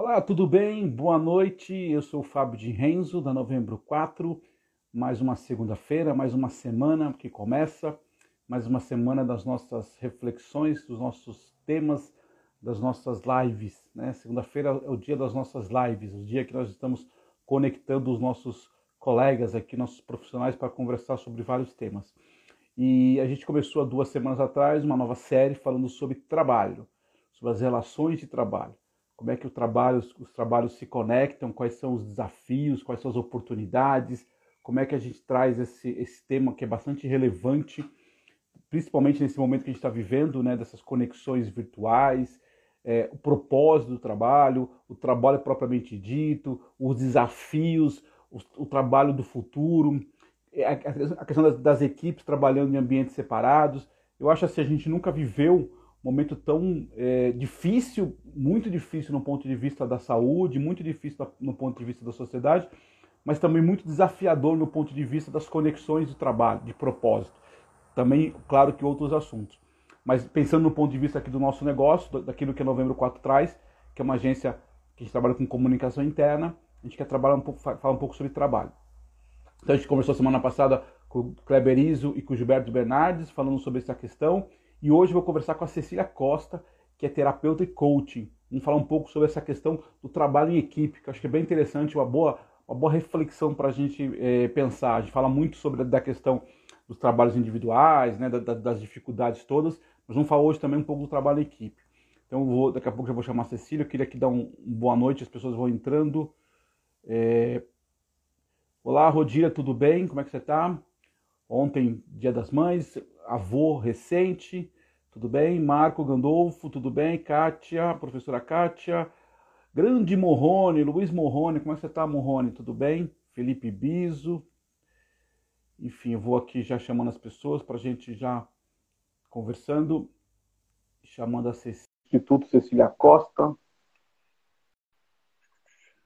Olá, tudo bem? Boa noite. Eu sou o Fábio de Renzo, da Novembro 4. Mais uma segunda-feira, mais uma semana que começa, mais uma semana das nossas reflexões, dos nossos temas, das nossas lives. Né? Segunda-feira é o dia das nossas lives, o dia que nós estamos conectando os nossos colegas aqui, nossos profissionais, para conversar sobre vários temas. E a gente começou há duas semanas atrás uma nova série falando sobre trabalho, sobre as relações de trabalho como é que trabalho, os trabalhos se conectam, quais são os desafios, quais são as oportunidades, como é que a gente traz esse, esse tema que é bastante relevante, principalmente nesse momento que a gente está vivendo, né, dessas conexões virtuais, é, o propósito do trabalho, o trabalho propriamente dito, os desafios, o, o trabalho do futuro, é, a, a questão das, das equipes trabalhando em ambientes separados. Eu acho assim, a gente nunca viveu momento tão é, difícil, muito difícil no ponto de vista da saúde, muito difícil no ponto de vista da sociedade, mas também muito desafiador no ponto de vista das conexões de trabalho, de propósito. Também, claro que outros assuntos. Mas pensando no ponto de vista aqui do nosso negócio, daquilo que a Novembro 4 traz, que é uma agência que a gente trabalha com comunicação interna, a gente quer trabalhar um pouco, falar um pouco sobre trabalho. Então a gente conversou semana passada com o Kleber Iso e com o Gilberto Bernardes, falando sobre essa questão. E hoje vou conversar com a Cecília Costa, que é terapeuta e coaching. Vamos falar um pouco sobre essa questão do trabalho em equipe, que acho que é bem interessante, uma boa, uma boa reflexão para a gente é, pensar. A gente fala muito sobre a questão dos trabalhos individuais, né, da, das dificuldades todas, mas vamos falar hoje também um pouco do trabalho em equipe. Então, vou, daqui a pouco já vou chamar a Cecília. Eu queria aqui dar um, um boa noite, as pessoas vão entrando. É... Olá, Rodília, tudo bem? Como é que você está? Ontem, Dia das Mães, avô recente, tudo bem? Marco Gandolfo, tudo bem? Kátia, professora Kátia, grande Morrone, Luiz Morrone, como é que você está, Morrone? Tudo bem? Felipe Biso, enfim, eu vou aqui já chamando as pessoas para a gente já conversando, chamando a Cecília, Instituto Cecília Costa.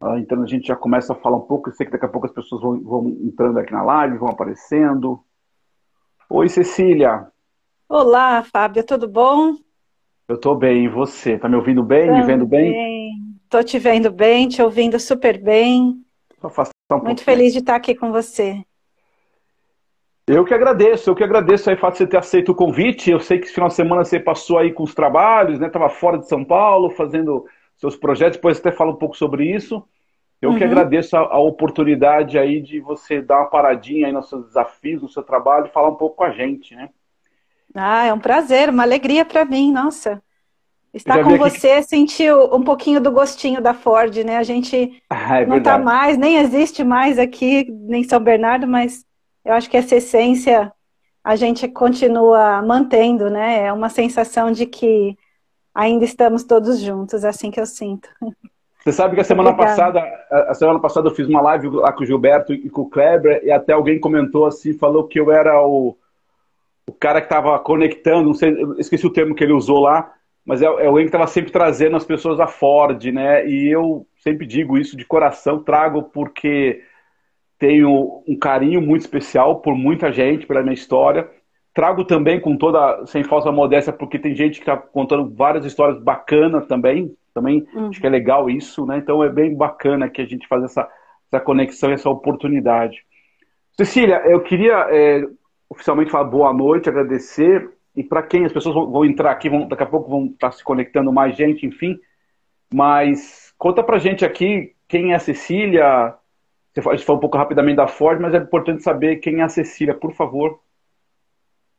Ah, então a gente já começa a falar um pouco, eu sei que daqui a pouco as pessoas vão, vão entrando aqui na live, vão aparecendo. Oi, Cecília. Olá, Fábio, tudo bom? Eu estou bem, e você? Tá me ouvindo bem, Também. me vendo bem? Estou te vendo bem, te ouvindo super bem. Um Muito feliz de estar aqui com você. Eu que agradeço, eu que agradeço aí o fato de você ter aceito o convite. Eu sei que esse final de semana você passou aí com os trabalhos, né? Estava fora de São Paulo, fazendo seus projetos, depois até fala um pouco sobre isso. Eu uhum. que agradeço a, a, oportunidade aí de você dar uma paradinha aí nos seus desafios, no seu trabalho e falar um pouco com a gente, né? Ah, é um prazer, uma alegria para mim, nossa. Estar com você, que... sentir um pouquinho do gostinho da Ford, né? A gente ah, é não está mais, nem existe mais aqui em São Bernardo, mas eu acho que essa essência a gente continua mantendo, né? É uma sensação de que ainda estamos todos juntos, é assim que eu sinto. Você sabe que a semana Obrigada. passada, a semana passada eu fiz uma live lá com o Gilberto e com o Kleber, e até alguém comentou assim, falou que eu era o, o cara que estava conectando, não sei, esqueci o termo que ele usou lá, mas é, é alguém que estava sempre trazendo as pessoas a Ford, né? E eu sempre digo isso de coração, trago porque tenho um carinho muito especial por muita gente, pela minha história. Trago também com toda, sem falsa modéstia, porque tem gente que está contando várias histórias bacanas também, também uhum. acho que é legal isso, né? Então é bem bacana que a gente faz essa, essa conexão e essa oportunidade. Cecília, eu queria é, oficialmente falar boa noite, agradecer. E para quem as pessoas vão, vão, entrar aqui, vão, daqui a pouco vão estar tá se conectando mais gente, enfim. Mas conta pra gente aqui quem é a Cecília. Você falou um pouco rapidamente da Ford, mas é importante saber quem é a Cecília, por favor.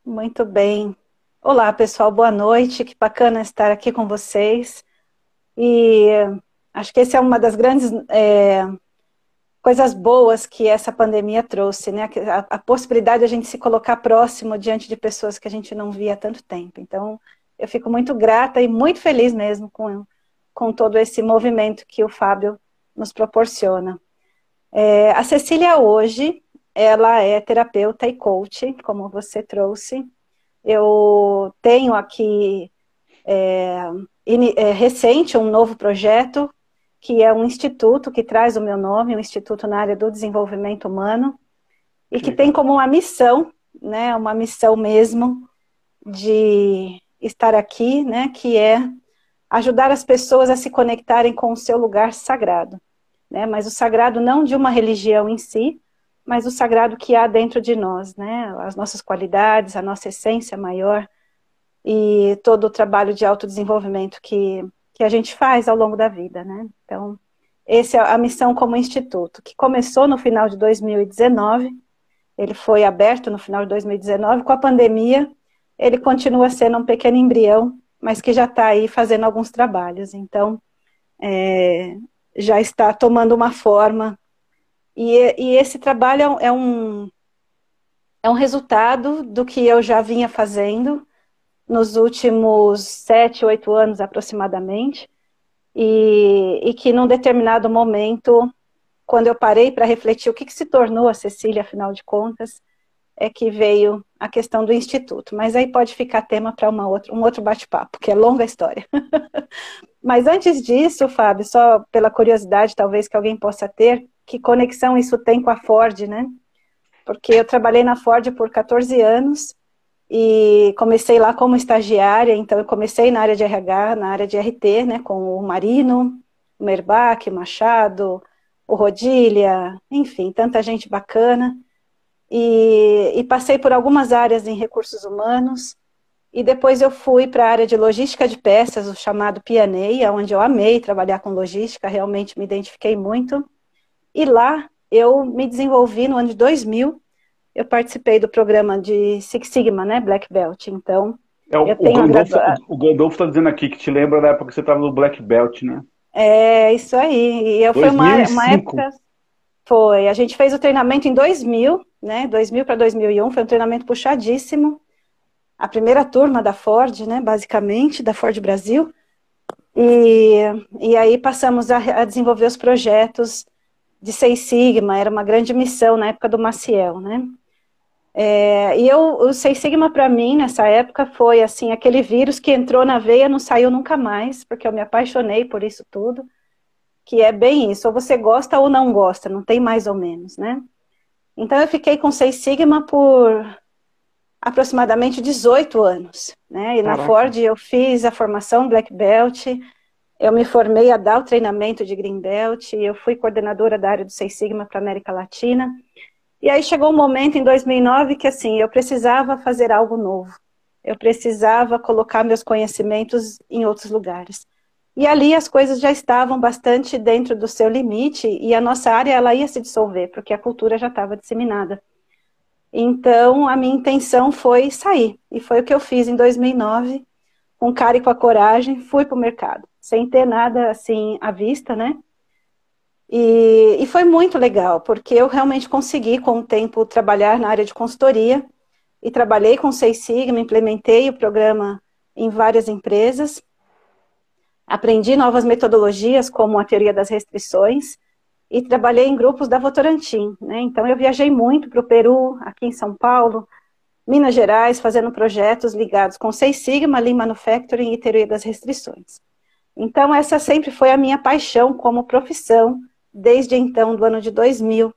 Muito bem. Olá, pessoal, boa noite. Que bacana estar aqui com vocês. E acho que essa é uma das grandes é, coisas boas que essa pandemia trouxe, né? A, a, possibilidade de a gente se colocar próximo diante de pessoas que a gente não via há tanto tempo. Então, eu fico muito grata e muito feliz mesmo com, com todo esse movimento que o Fábio nos proporciona. É, a Cecília hoje, ela é terapeuta e coach, como você trouxe. Eu tenho aqui é, recente um novo projeto, que é um instituto que traz o meu nome, um instituto na área do desenvolvimento humano, e que tem como uma missão, né, uma missão mesmo de estar aqui, né, que é ajudar as pessoas a se conectarem com o seu lugar sagrado. Né? Mas o sagrado não de uma religião em si, mas o sagrado que há dentro de nós, né? As nossas qualidades, a nossa essência maior e todo o trabalho de autodesenvolvimento que, que a gente faz ao longo da vida, né? Então, essa é a missão como instituto, que começou no final de 2019, ele foi aberto no final de 2019, com a pandemia, ele continua sendo um pequeno embrião, mas que já está aí fazendo alguns trabalhos. Então, é, já está tomando uma forma. E, e esse trabalho é um, é um resultado do que eu já vinha fazendo nos últimos sete, oito anos aproximadamente, e, e que num determinado momento, quando eu parei para refletir o que, que se tornou a Cecília, afinal de contas, é que veio a questão do instituto. Mas aí pode ficar tema para um outro bate-papo, que é longa história. Mas antes disso, Fábio, só pela curiosidade, talvez que alguém possa ter, que conexão isso tem com a Ford, né? Porque eu trabalhei na Ford por 14 anos e comecei lá como estagiária, então eu comecei na área de RH, na área de RT, né, com o Marino, o Merbach, Machado, o Rodilha, enfim, tanta gente bacana. E, e passei por algumas áreas em recursos humanos, e depois eu fui para a área de logística de peças, o chamado Pianeia, onde eu amei trabalhar com logística, realmente me identifiquei muito. E lá eu me desenvolvi no ano de 2000, eu participei do programa de Six Sigma, né, Black Belt. Então, é, o, eu tenho o Gandolfo, o Gandolfo está dizendo aqui que te lembra da época que você estava no Black Belt, né? É, isso aí. E eu 2005. foi uma, uma época. Foi. A gente fez o treinamento em 2000, né? 2000 para 2001. Foi um treinamento puxadíssimo. A primeira turma da Ford, né? Basicamente, da Ford Brasil. E, e aí passamos a, a desenvolver os projetos de Seis Sigma. Era uma grande missão na época do Maciel, né? É, e eu, o Seis Sigma para mim nessa época foi assim aquele vírus que entrou na veia não saiu nunca mais, porque eu me apaixonei por isso tudo, que é bem isso, ou você gosta ou não gosta, não tem mais ou menos, né? Então eu fiquei com Seis Sigma por aproximadamente 18 anos, né? E Caraca. na Ford eu fiz a formação Black Belt, eu me formei a dar o treinamento de Green Belt, eu fui coordenadora da área do Seis Sigma para América Latina. E aí chegou um momento em 2009 que assim, eu precisava fazer algo novo. Eu precisava colocar meus conhecimentos em outros lugares. E ali as coisas já estavam bastante dentro do seu limite e a nossa área ela ia se dissolver, porque a cultura já estava disseminada. Então, a minha intenção foi sair. E foi o que eu fiz em 2009, com cara e com a coragem, fui para o mercado, sem ter nada assim à vista, né? E, e, foi muito legal, porque eu realmente consegui, com o tempo, trabalhar na área de consultoria e trabalhei com Seis Sigma, implementei o programa em várias empresas, aprendi novas metodologias, como a teoria das restrições, e trabalhei em grupos da Votorantim. Né? Então, eu viajei muito para o Peru, aqui em São Paulo, Minas Gerais, fazendo projetos ligados com Seis Sigma, Lean Manufacturing e teoria das restrições. Então, essa sempre foi a minha paixão como profissão, desde então, do ano de 2000.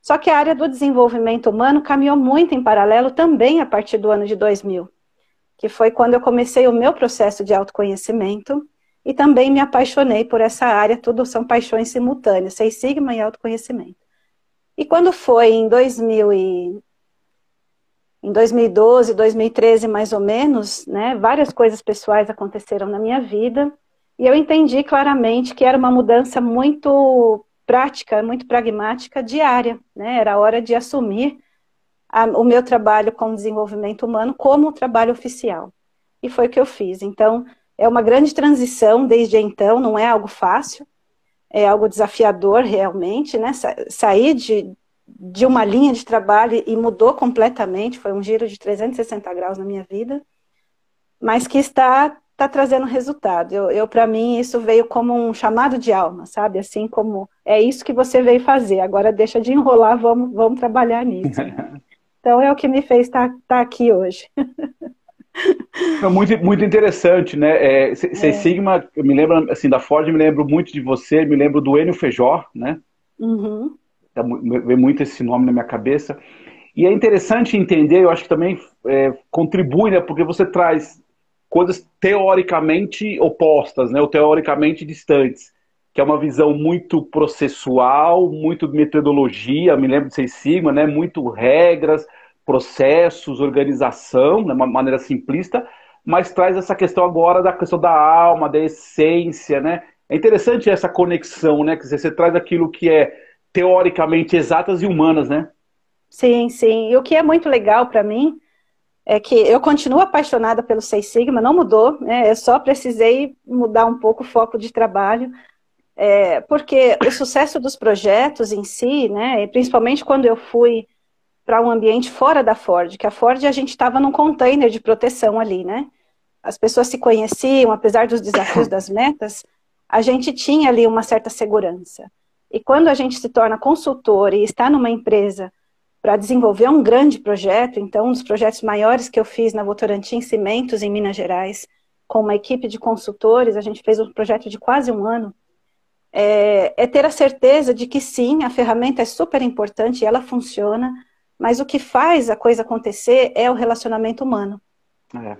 Só que a área do desenvolvimento humano caminhou muito em paralelo também a partir do ano de 2000, que foi quando eu comecei o meu processo de autoconhecimento e também me apaixonei por essa área, tudo são paixões simultâneas, Seis Sigma e autoconhecimento. E quando foi em 2000 e em 2012, 2013 mais ou menos, né, várias coisas pessoais aconteceram na minha vida e eu entendi claramente que era uma mudança muito prática, muito pragmática, diária. Né? Era hora de assumir a, o meu trabalho com desenvolvimento humano como trabalho oficial. E foi o que eu fiz. Então, é uma grande transição desde então, não é algo fácil, é algo desafiador realmente, né? Sa sair de, de uma linha de trabalho e mudou completamente, foi um giro de 360 graus na minha vida, mas que está está trazendo resultado. Eu, eu para mim, isso veio como um chamado de alma, sabe? Assim como é isso que você veio fazer. Agora deixa de enrolar, vamos, vamos trabalhar nisso. Então é o que me fez estar tá, tá aqui hoje. É muito, muito interessante, né? É, C é. Sigma, eu me lembro assim da Ford, me lembro muito de você, me lembro do Enio Feijó, né? Uhum. Tá, vem muito esse nome na minha cabeça. E é interessante entender, eu acho que também é, contribui, né? Porque você traz coisas teoricamente opostas, né, ou teoricamente distantes, que é uma visão muito processual, muito metodologia, me lembro de Seis Sigma, né, muito regras, processos, organização, de né, uma maneira simplista, mas traz essa questão agora da questão da alma, da essência, né? É interessante essa conexão, né? Que você traz aquilo que é teoricamente exatas e humanas, né? Sim, sim. E o que é muito legal para mim é que eu continuo apaixonada pelo Seis Sigma, não mudou, né? Eu só precisei mudar um pouco o foco de trabalho, é, porque o sucesso dos projetos em si, né? principalmente quando eu fui para um ambiente fora da Ford, que a Ford a gente estava num container de proteção ali, né? As pessoas se conheciam, apesar dos desafios das metas, a gente tinha ali uma certa segurança. E quando a gente se torna consultor e está numa empresa para desenvolver um grande projeto, então um dos projetos maiores que eu fiz na Votorantim Cimentos em Minas Gerais, com uma equipe de consultores, a gente fez um projeto de quase um ano, é, é ter a certeza de que sim, a ferramenta é super importante, ela funciona, mas o que faz a coisa acontecer é o relacionamento humano. É.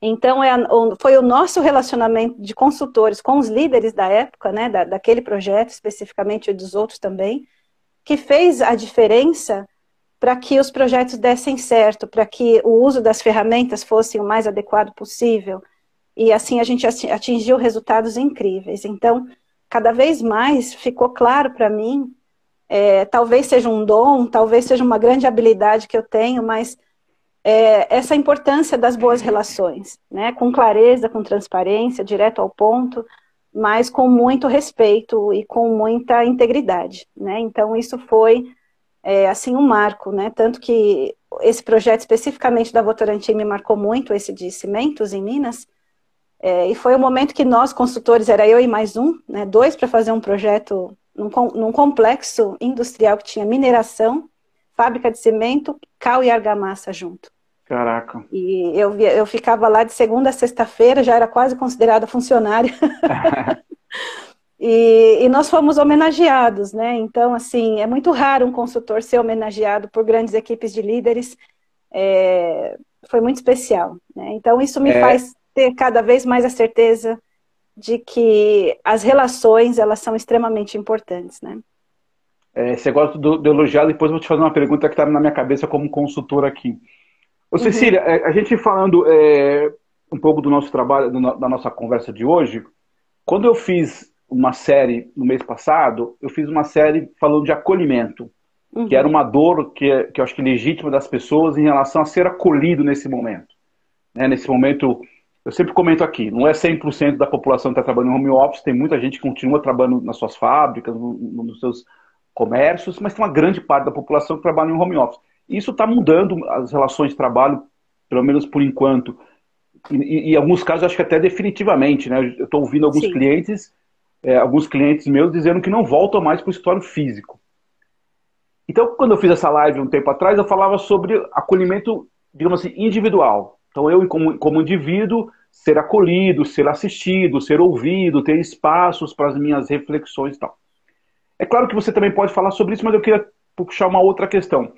Então, é a, foi o nosso relacionamento de consultores com os líderes da época, né, da, daquele projeto, especificamente e dos outros também, que fez a diferença para que os projetos dessem certo, para que o uso das ferramentas fosse o mais adequado possível. E assim a gente atingiu resultados incríveis. Então, cada vez mais ficou claro para mim é, talvez seja um dom, talvez seja uma grande habilidade que eu tenho, mas é, essa importância das boas relações, né? Com clareza, com transparência, direto ao ponto, mas com muito respeito e com muita integridade, né? Então isso foi é, assim um marco, né? Tanto que esse projeto especificamente da Votorantim me marcou muito, esse de cimentos em Minas. É, e foi o momento que nós, consultores, era eu e mais um, né, dois para fazer um projeto num, num complexo industrial que tinha mineração, fábrica de cimento, cal e argamassa junto. Caraca. E eu, eu ficava lá de segunda a sexta-feira, já era quase considerada funcionária. e, e, nós fomos homenageados, né? Então, assim, é muito raro um consultor ser homenageado por grandes equipes de líderes. É, foi muito especial. Né? Então, isso me é... faz ter cada vez mais a certeza de que as relações elas são extremamente importantes, né? É, você gosta do, do elogiar, depois vou te fazer uma pergunta que está na minha cabeça como consultor aqui. Ô, Cecília, uhum. É, a gente falando é, um pouco do nosso trabalho, do, da nossa conversa de hoje, quando eu fiz uma série no mês passado, eu fiz uma série falando de acolhimento, uhum. que era uma dor que, que eu acho que é legítima das pessoas em relação a ser acolhido nesse momento. Né? Nesse momento eu sempre comento aqui, não é 100% da população que está trabalhando em home office, tem muita gente que continua trabalhando nas suas fábricas, nos seus comércios, mas tem uma grande parte da população que trabalha em home office. Isso está mudando as relações de trabalho, pelo menos por enquanto. E, em alguns casos, acho que até definitivamente, né? Eu estou ouvindo alguns Sim. clientes, é, alguns clientes meus dizendo que não voltam mais para o escritório físico. Então, quando eu fiz essa live um tempo atrás, eu falava sobre acolhimento, digamos assim, individual. Então, eu, como, como indivíduo, ser acolhido, ser assistido, ser ouvido, ter espaços para as minhas reflexões e tal. É claro que você também pode falar sobre isso, mas eu queria puxar uma outra questão.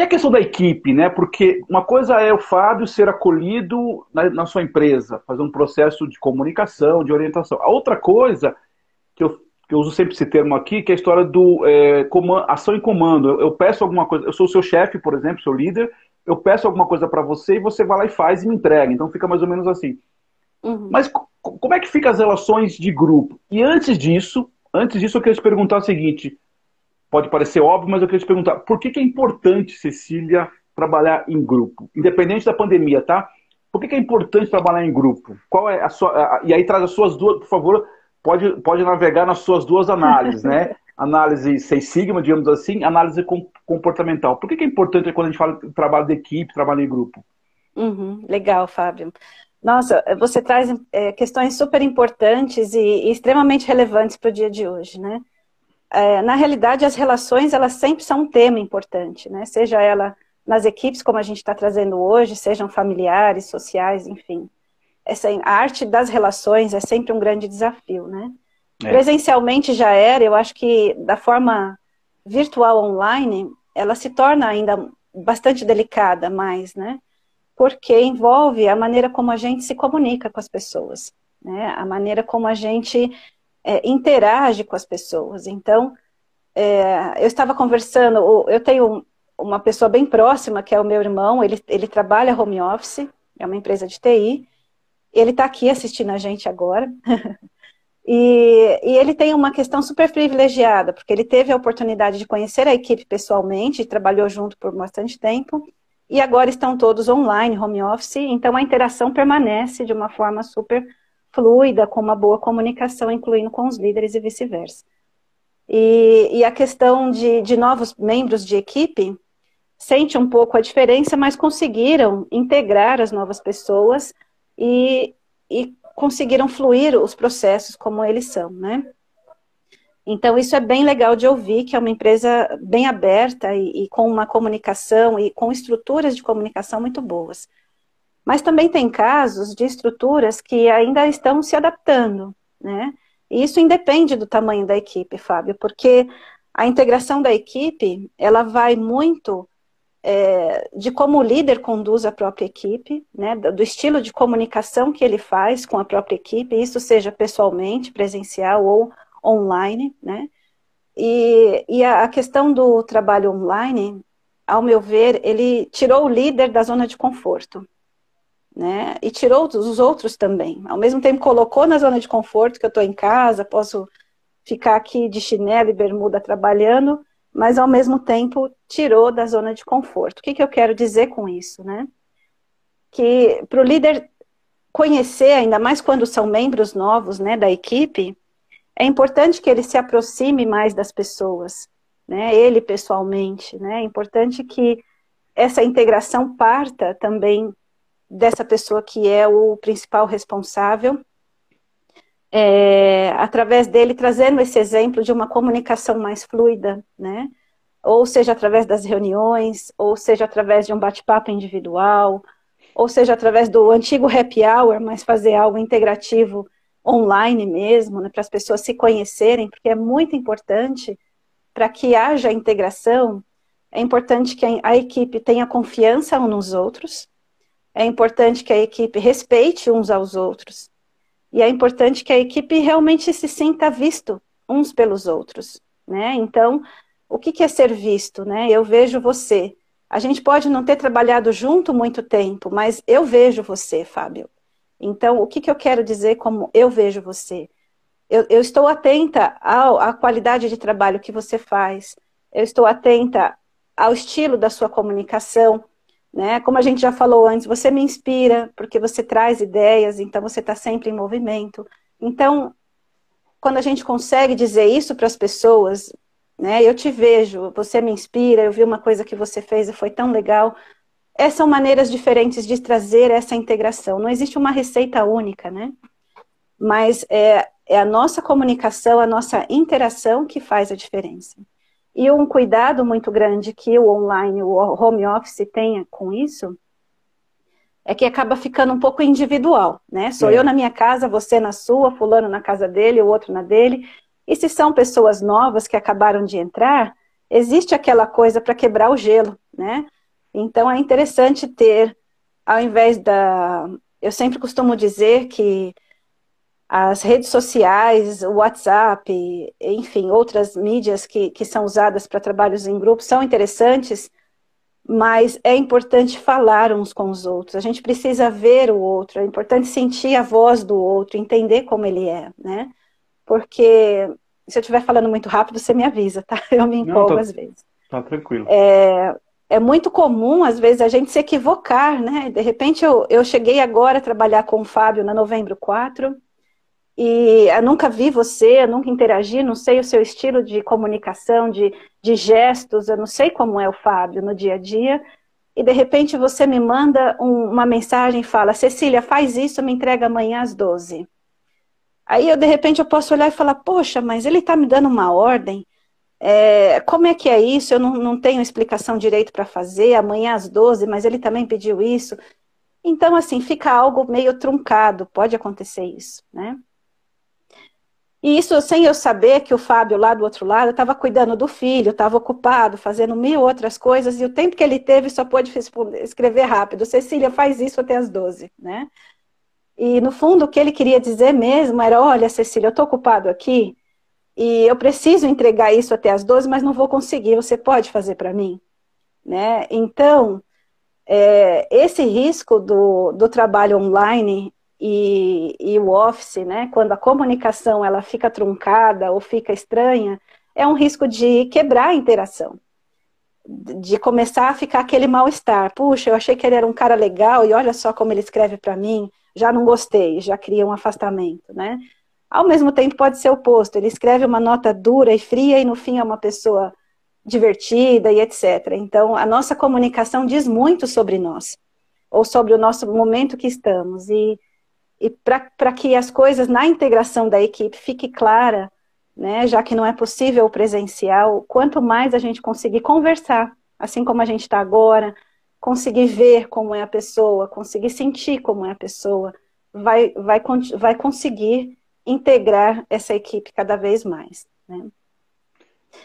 E a questão da equipe, né? Porque uma coisa é o Fábio ser acolhido na, na sua empresa, fazer um processo de comunicação, de orientação. A outra coisa, que eu, que eu uso sempre esse termo aqui, que é a história do é, comando, ação e comando. Eu, eu peço alguma coisa, eu sou o seu chefe, por exemplo, seu líder, eu peço alguma coisa para você e você vai lá e faz e me entrega. Então fica mais ou menos assim. Uhum. Mas como é que fica as relações de grupo? E antes disso, antes disso eu queria te perguntar o seguinte, pode parecer óbvio, mas eu queria te perguntar, por que, que é importante, Cecília, trabalhar em grupo? Independente da pandemia, tá? Por que, que é importante trabalhar em grupo? Qual é a sua. A, e aí traz as suas duas, por favor, pode, pode navegar nas suas duas análises, né? análise Seis Sigma, digamos assim, análise comportamental. Por que, que é importante quando a gente fala de trabalho de equipe, trabalho em grupo? Uhum, legal, Fábio. Nossa, você traz é, questões super importantes e, e extremamente relevantes para o dia de hoje, né? É, na realidade, as relações, elas sempre são um tema importante, né? Seja ela nas equipes, como a gente está trazendo hoje, sejam familiares, sociais, enfim. Essa, a arte das relações é sempre um grande desafio, né? É. Presencialmente já era, eu acho que da forma virtual online, ela se torna ainda bastante delicada mais, né? porque envolve a maneira como a gente se comunica com as pessoas, né? A maneira como a gente é, interage com as pessoas. Então, é, eu estava conversando, eu tenho uma pessoa bem próxima, que é o meu irmão, ele, ele trabalha home office, é uma empresa de TI, ele está aqui assistindo a gente agora. e, e, ele tem uma questão super privilegiada, porque ele teve a oportunidade de conhecer a equipe pessoalmente, trabalhou junto por bastante tempo, e agora estão todos online, home office, então a interação permanece de uma forma super fluida, com uma boa comunicação, incluindo com os líderes e vice-versa. E, e, a questão de, de novos membros de equipe sente um pouco a diferença, mas conseguiram integrar as novas pessoas e, e conseguiram fluir os processos como eles são, né? Então, isso é bem legal de ouvir, que é uma empresa bem aberta e, e, com uma comunicação e com estruturas de comunicação muito boas. Mas também tem casos de estruturas que ainda estão se adaptando, né? E isso independe do tamanho da equipe, Fábio, porque a integração da equipe, ela vai muito é, de como o líder conduz a própria equipe, né, do estilo de comunicação que ele faz com a própria equipe, isso seja pessoalmente, presencial ou online, né? E, e a, a questão do trabalho online, ao meu ver, ele tirou o líder da zona de conforto, né? E tirou os outros também. Ao mesmo tempo colocou na zona de conforto que eu estou em casa, posso ficar aqui de chinelo e bermuda trabalhando, mas ao mesmo tempo tirou da zona de conforto. O que, que eu quero dizer com isso, né? Que para o líder conhecer, ainda mais quando são membros novos, né, da equipe, é importante que ele se aproxime mais das pessoas, né, ele pessoalmente, né, é importante que essa integração parta também dessa pessoa que é o principal responsável, é, através dele trazendo esse exemplo de uma comunicação mais fluida, né, ou seja através das reuniões, ou seja através de um bate-papo individual, ou seja através do antigo happy hour, mas fazer algo integrativo online mesmo, né, para as pessoas se conhecerem, porque é muito importante para que haja integração. É importante que a equipe tenha confiança uns nos outros, é importante que a equipe respeite uns aos outros, e é importante que a equipe realmente se sinta visto uns pelos outros, né? Então, o que é ser visto, né? Eu vejo você. A gente pode não ter trabalhado junto muito tempo, mas eu vejo você, Fábio. Então, o que, que eu quero dizer como eu vejo você? Eu, eu estou atenta ao, à qualidade de trabalho que você faz, eu estou atenta ao estilo da sua comunicação, né? Como a gente já falou antes, você me inspira, porque você traz ideias, então você está sempre em movimento. Então, quando a gente consegue dizer isso para as pessoas, né? Eu te vejo, você me inspira, eu vi uma coisa que você fez e foi tão legal. Essas são maneiras diferentes de trazer essa integração. Não existe uma receita única, né? Mas é, é a nossa comunicação, a nossa interação que faz a diferença. E um cuidado muito grande que o online, o home office tenha com isso, é que acaba ficando um pouco individual, né? Sou é. eu na minha casa, você na sua, fulano na casa dele, o outro na dele. E se são pessoas novas que acabaram de entrar, existe aquela coisa para quebrar o gelo, né? Então é interessante ter, ao invés da. Eu sempre costumo dizer que as redes sociais, o WhatsApp, enfim, outras mídias que, que são usadas para trabalhos em grupo são interessantes, mas é importante falar uns com os outros. A gente precisa ver o outro, é importante sentir a voz do outro, entender como ele é, né? Porque se eu estiver falando muito rápido, você me avisa, tá? Eu me empolgo Não, tá, às vezes. Tá tranquilo. É, é muito comum, às vezes, a gente se equivocar, né? De repente, eu, eu cheguei agora a trabalhar com o Fábio na Novembro 4, e eu nunca vi você, eu nunca interagi, não sei o seu estilo de comunicação, de, de gestos, eu não sei como é o Fábio no dia a dia, e de repente você me manda um, uma mensagem e fala, Cecília, faz isso, me entrega amanhã às 12. Aí eu, de repente, eu posso olhar e falar, poxa, mas ele está me dando uma ordem, é, como é que é isso? Eu não, não tenho explicação direito para fazer, amanhã às 12, mas ele também pediu isso. Então, assim, fica algo meio truncado, pode acontecer isso, né? E isso sem eu saber que o Fábio lá do outro lado estava cuidando do filho, estava ocupado, fazendo mil outras coisas, e o tempo que ele teve só pôde escrever rápido. Cecília, faz isso até as 12, né? E no fundo o que ele queria dizer mesmo era, olha, Cecília, eu estou ocupado aqui, e eu preciso entregar isso até as 12, mas não vou conseguir, você pode fazer para mim? Né? Então, é, esse risco do, do trabalho online e, e o office, né, quando a comunicação ela fica truncada ou fica estranha, é um risco de quebrar a interação, de começar a ficar aquele mal-estar. Puxa, eu achei que ele era um cara legal e olha só como ele escreve para mim, já não gostei, já cria um afastamento, né? Ao mesmo tempo pode ser oposto, ele escreve uma nota dura e fria e no fim é uma pessoa divertida e etc. Então, a nossa comunicação diz muito sobre nós, ou sobre o nosso momento que estamos. E e para que as coisas na integração da equipe fique clara, né, já que não é possível o presencial, quanto mais a gente conseguir conversar, assim como a gente está agora, conseguir ver como é a pessoa, conseguir sentir como é a pessoa, vai, vai, vai conseguir integrar essa equipe cada vez mais. Né?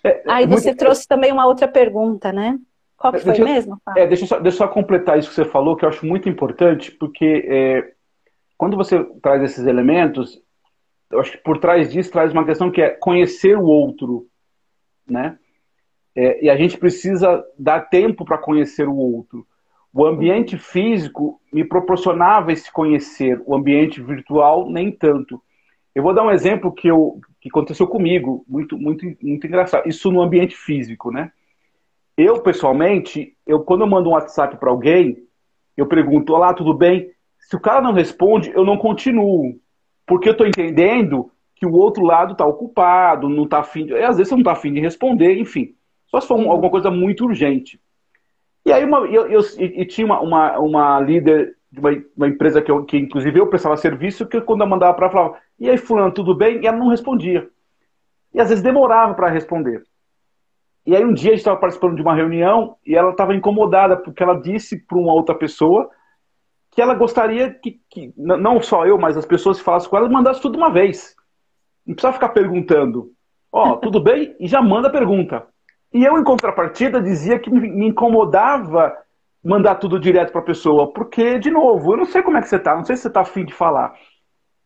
É, é Aí você muito... trouxe também uma outra pergunta, né? Qual que foi deixa, mesmo? É, deixa, eu só, deixa eu só completar isso que você falou, que eu acho muito importante, porque é, quando você traz esses elementos, eu acho que por trás disso traz uma questão que é conhecer o outro, né? É, e a gente precisa dar tempo para conhecer o outro. O ambiente físico me proporcionava esse conhecer, o ambiente virtual nem tanto. Eu vou dar um exemplo que, eu, que aconteceu comigo, muito, muito, muito engraçado. Isso no ambiente físico, né? Eu, pessoalmente, eu, quando eu mando um WhatsApp para alguém, eu pergunto, olá, tudo bem? Se o cara não responde, eu não continuo. Porque eu estou entendendo que o outro lado está ocupado, não está afim de. Às vezes você não está afim de responder, enfim. Só se for um, alguma coisa muito urgente. E aí uma, eu, eu, eu tinha uma, uma, uma, líder de uma, uma empresa que, eu, que, inclusive, eu prestava serviço, que quando eu mandava para ela, falava, e aí, fulano, tudo bem? E ela não respondia. E às vezes demorava para responder. E aí um dia a gente estava participando de uma reunião e ela estava incomodada porque ela disse para uma outra pessoa que ela gostaria que, que, não só eu, mas as pessoas que falassem com ela, mandassem tudo uma vez. Não precisa ficar perguntando. Ó, oh, tudo bem? E já manda a pergunta. E eu, em contrapartida, dizia que me incomodava mandar tudo direto para a pessoa, porque, de novo, eu não sei como é que você está, não sei se você está afim de falar.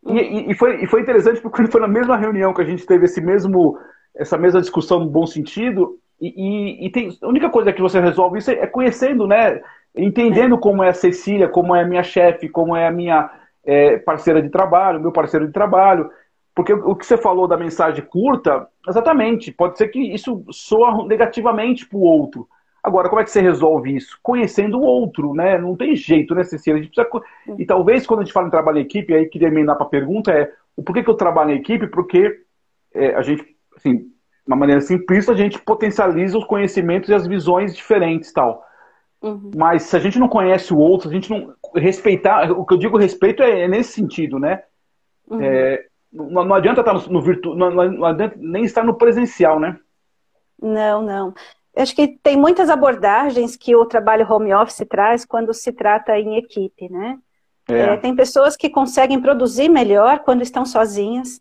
E, e, e, foi, e foi interessante porque foi na mesma reunião que a gente teve esse mesmo, essa mesma discussão no bom sentido, e, e, tem, a única coisa que você resolve isso é conhecendo, né? Entendendo é. como é a Cecília, como é a minha chefe, como é a minha é, parceira de trabalho, meu parceiro de trabalho. Porque o que você falou da mensagem curta, exatamente, pode ser que isso soa negativamente para o outro. Agora, como é que você resolve isso? Conhecendo o outro, né? Não tem jeito, né, Cecília? A gente precisa... E talvez quando a gente fala em trabalho em equipe, aí queria emendar para a pergunta é o porquê que eu trabalho em equipe? Porque é, a gente, assim, de uma maneira simplista, a gente potencializa os conhecimentos e as visões diferentes tal. Uhum. Mas se a gente não conhece o outro, se a gente não respeitar, o que eu digo respeito é, é nesse sentido, né? Uhum. É, não, não, adianta estar no, no virtual, não, não, adianta nem estar no presencial, né? Não, não. Eu acho que tem muitas abordagens que o trabalho home office traz quando se trata em equipe, né? É. É, tem pessoas que conseguem produzir melhor quando estão sozinhas.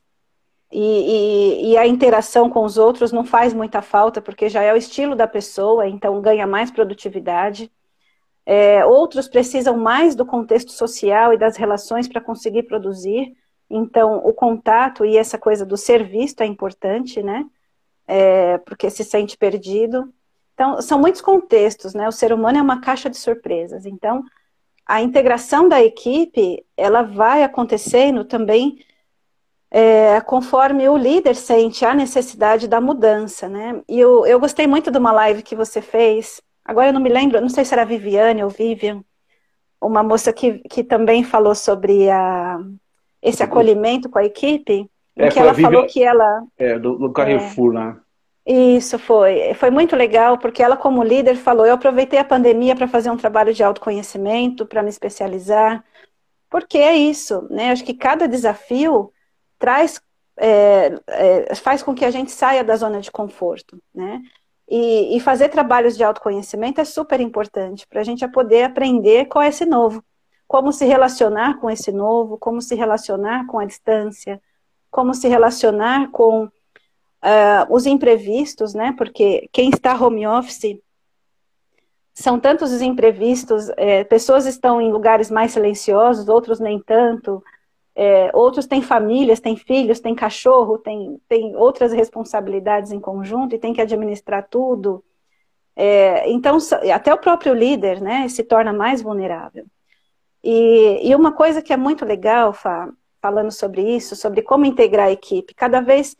E, e, e, a interação com os outros não faz muita falta, porque já é o estilo da pessoa, então ganha mais produtividade. É, outros precisam mais do contexto social e das relações para conseguir produzir, então o contato e essa coisa do ser visto é importante, né? É, porque se sente perdido. Então, são muitos contextos, né? O ser humano é uma caixa de surpresas. Então, a integração da equipe, ela vai acontecendo também é, conforme o líder sente a necessidade da mudança, né? E eu, eu gostei muito de uma live que você fez, agora eu não me lembro, não sei se era Viviane ou Vivian, uma moça que, que também falou sobre a, esse acolhimento com a equipe, é, que ela falou que ela... É, do, do Carrefour, é, né? Isso foi. Foi muito legal, porque ela, como líder, falou: eu aproveitei a pandemia para fazer um trabalho de autoconhecimento, para me especializar. Porque é isso, né? Acho que cada desafio traz, é, é, faz com que a gente saia da zona de conforto, né? E, e fazer trabalhos de autoconhecimento é super importante para a gente poder aprender qual é esse novo, como se relacionar com esse novo, como se relacionar com a distância, como se relacionar com uh, os imprevistos, né? Porque quem está home office são tantos os imprevistos, é, pessoas estão em lugares mais silenciosos, outros nem tanto, é, outros têm famílias, têm filhos, têm cachorro, têm, têm outras responsabilidades em conjunto e tem que administrar tudo. É, então, até o próprio líder né, se torna mais vulnerável. E, e uma coisa que é muito legal, Fá, falando sobre isso, sobre como integrar a equipe, cada vez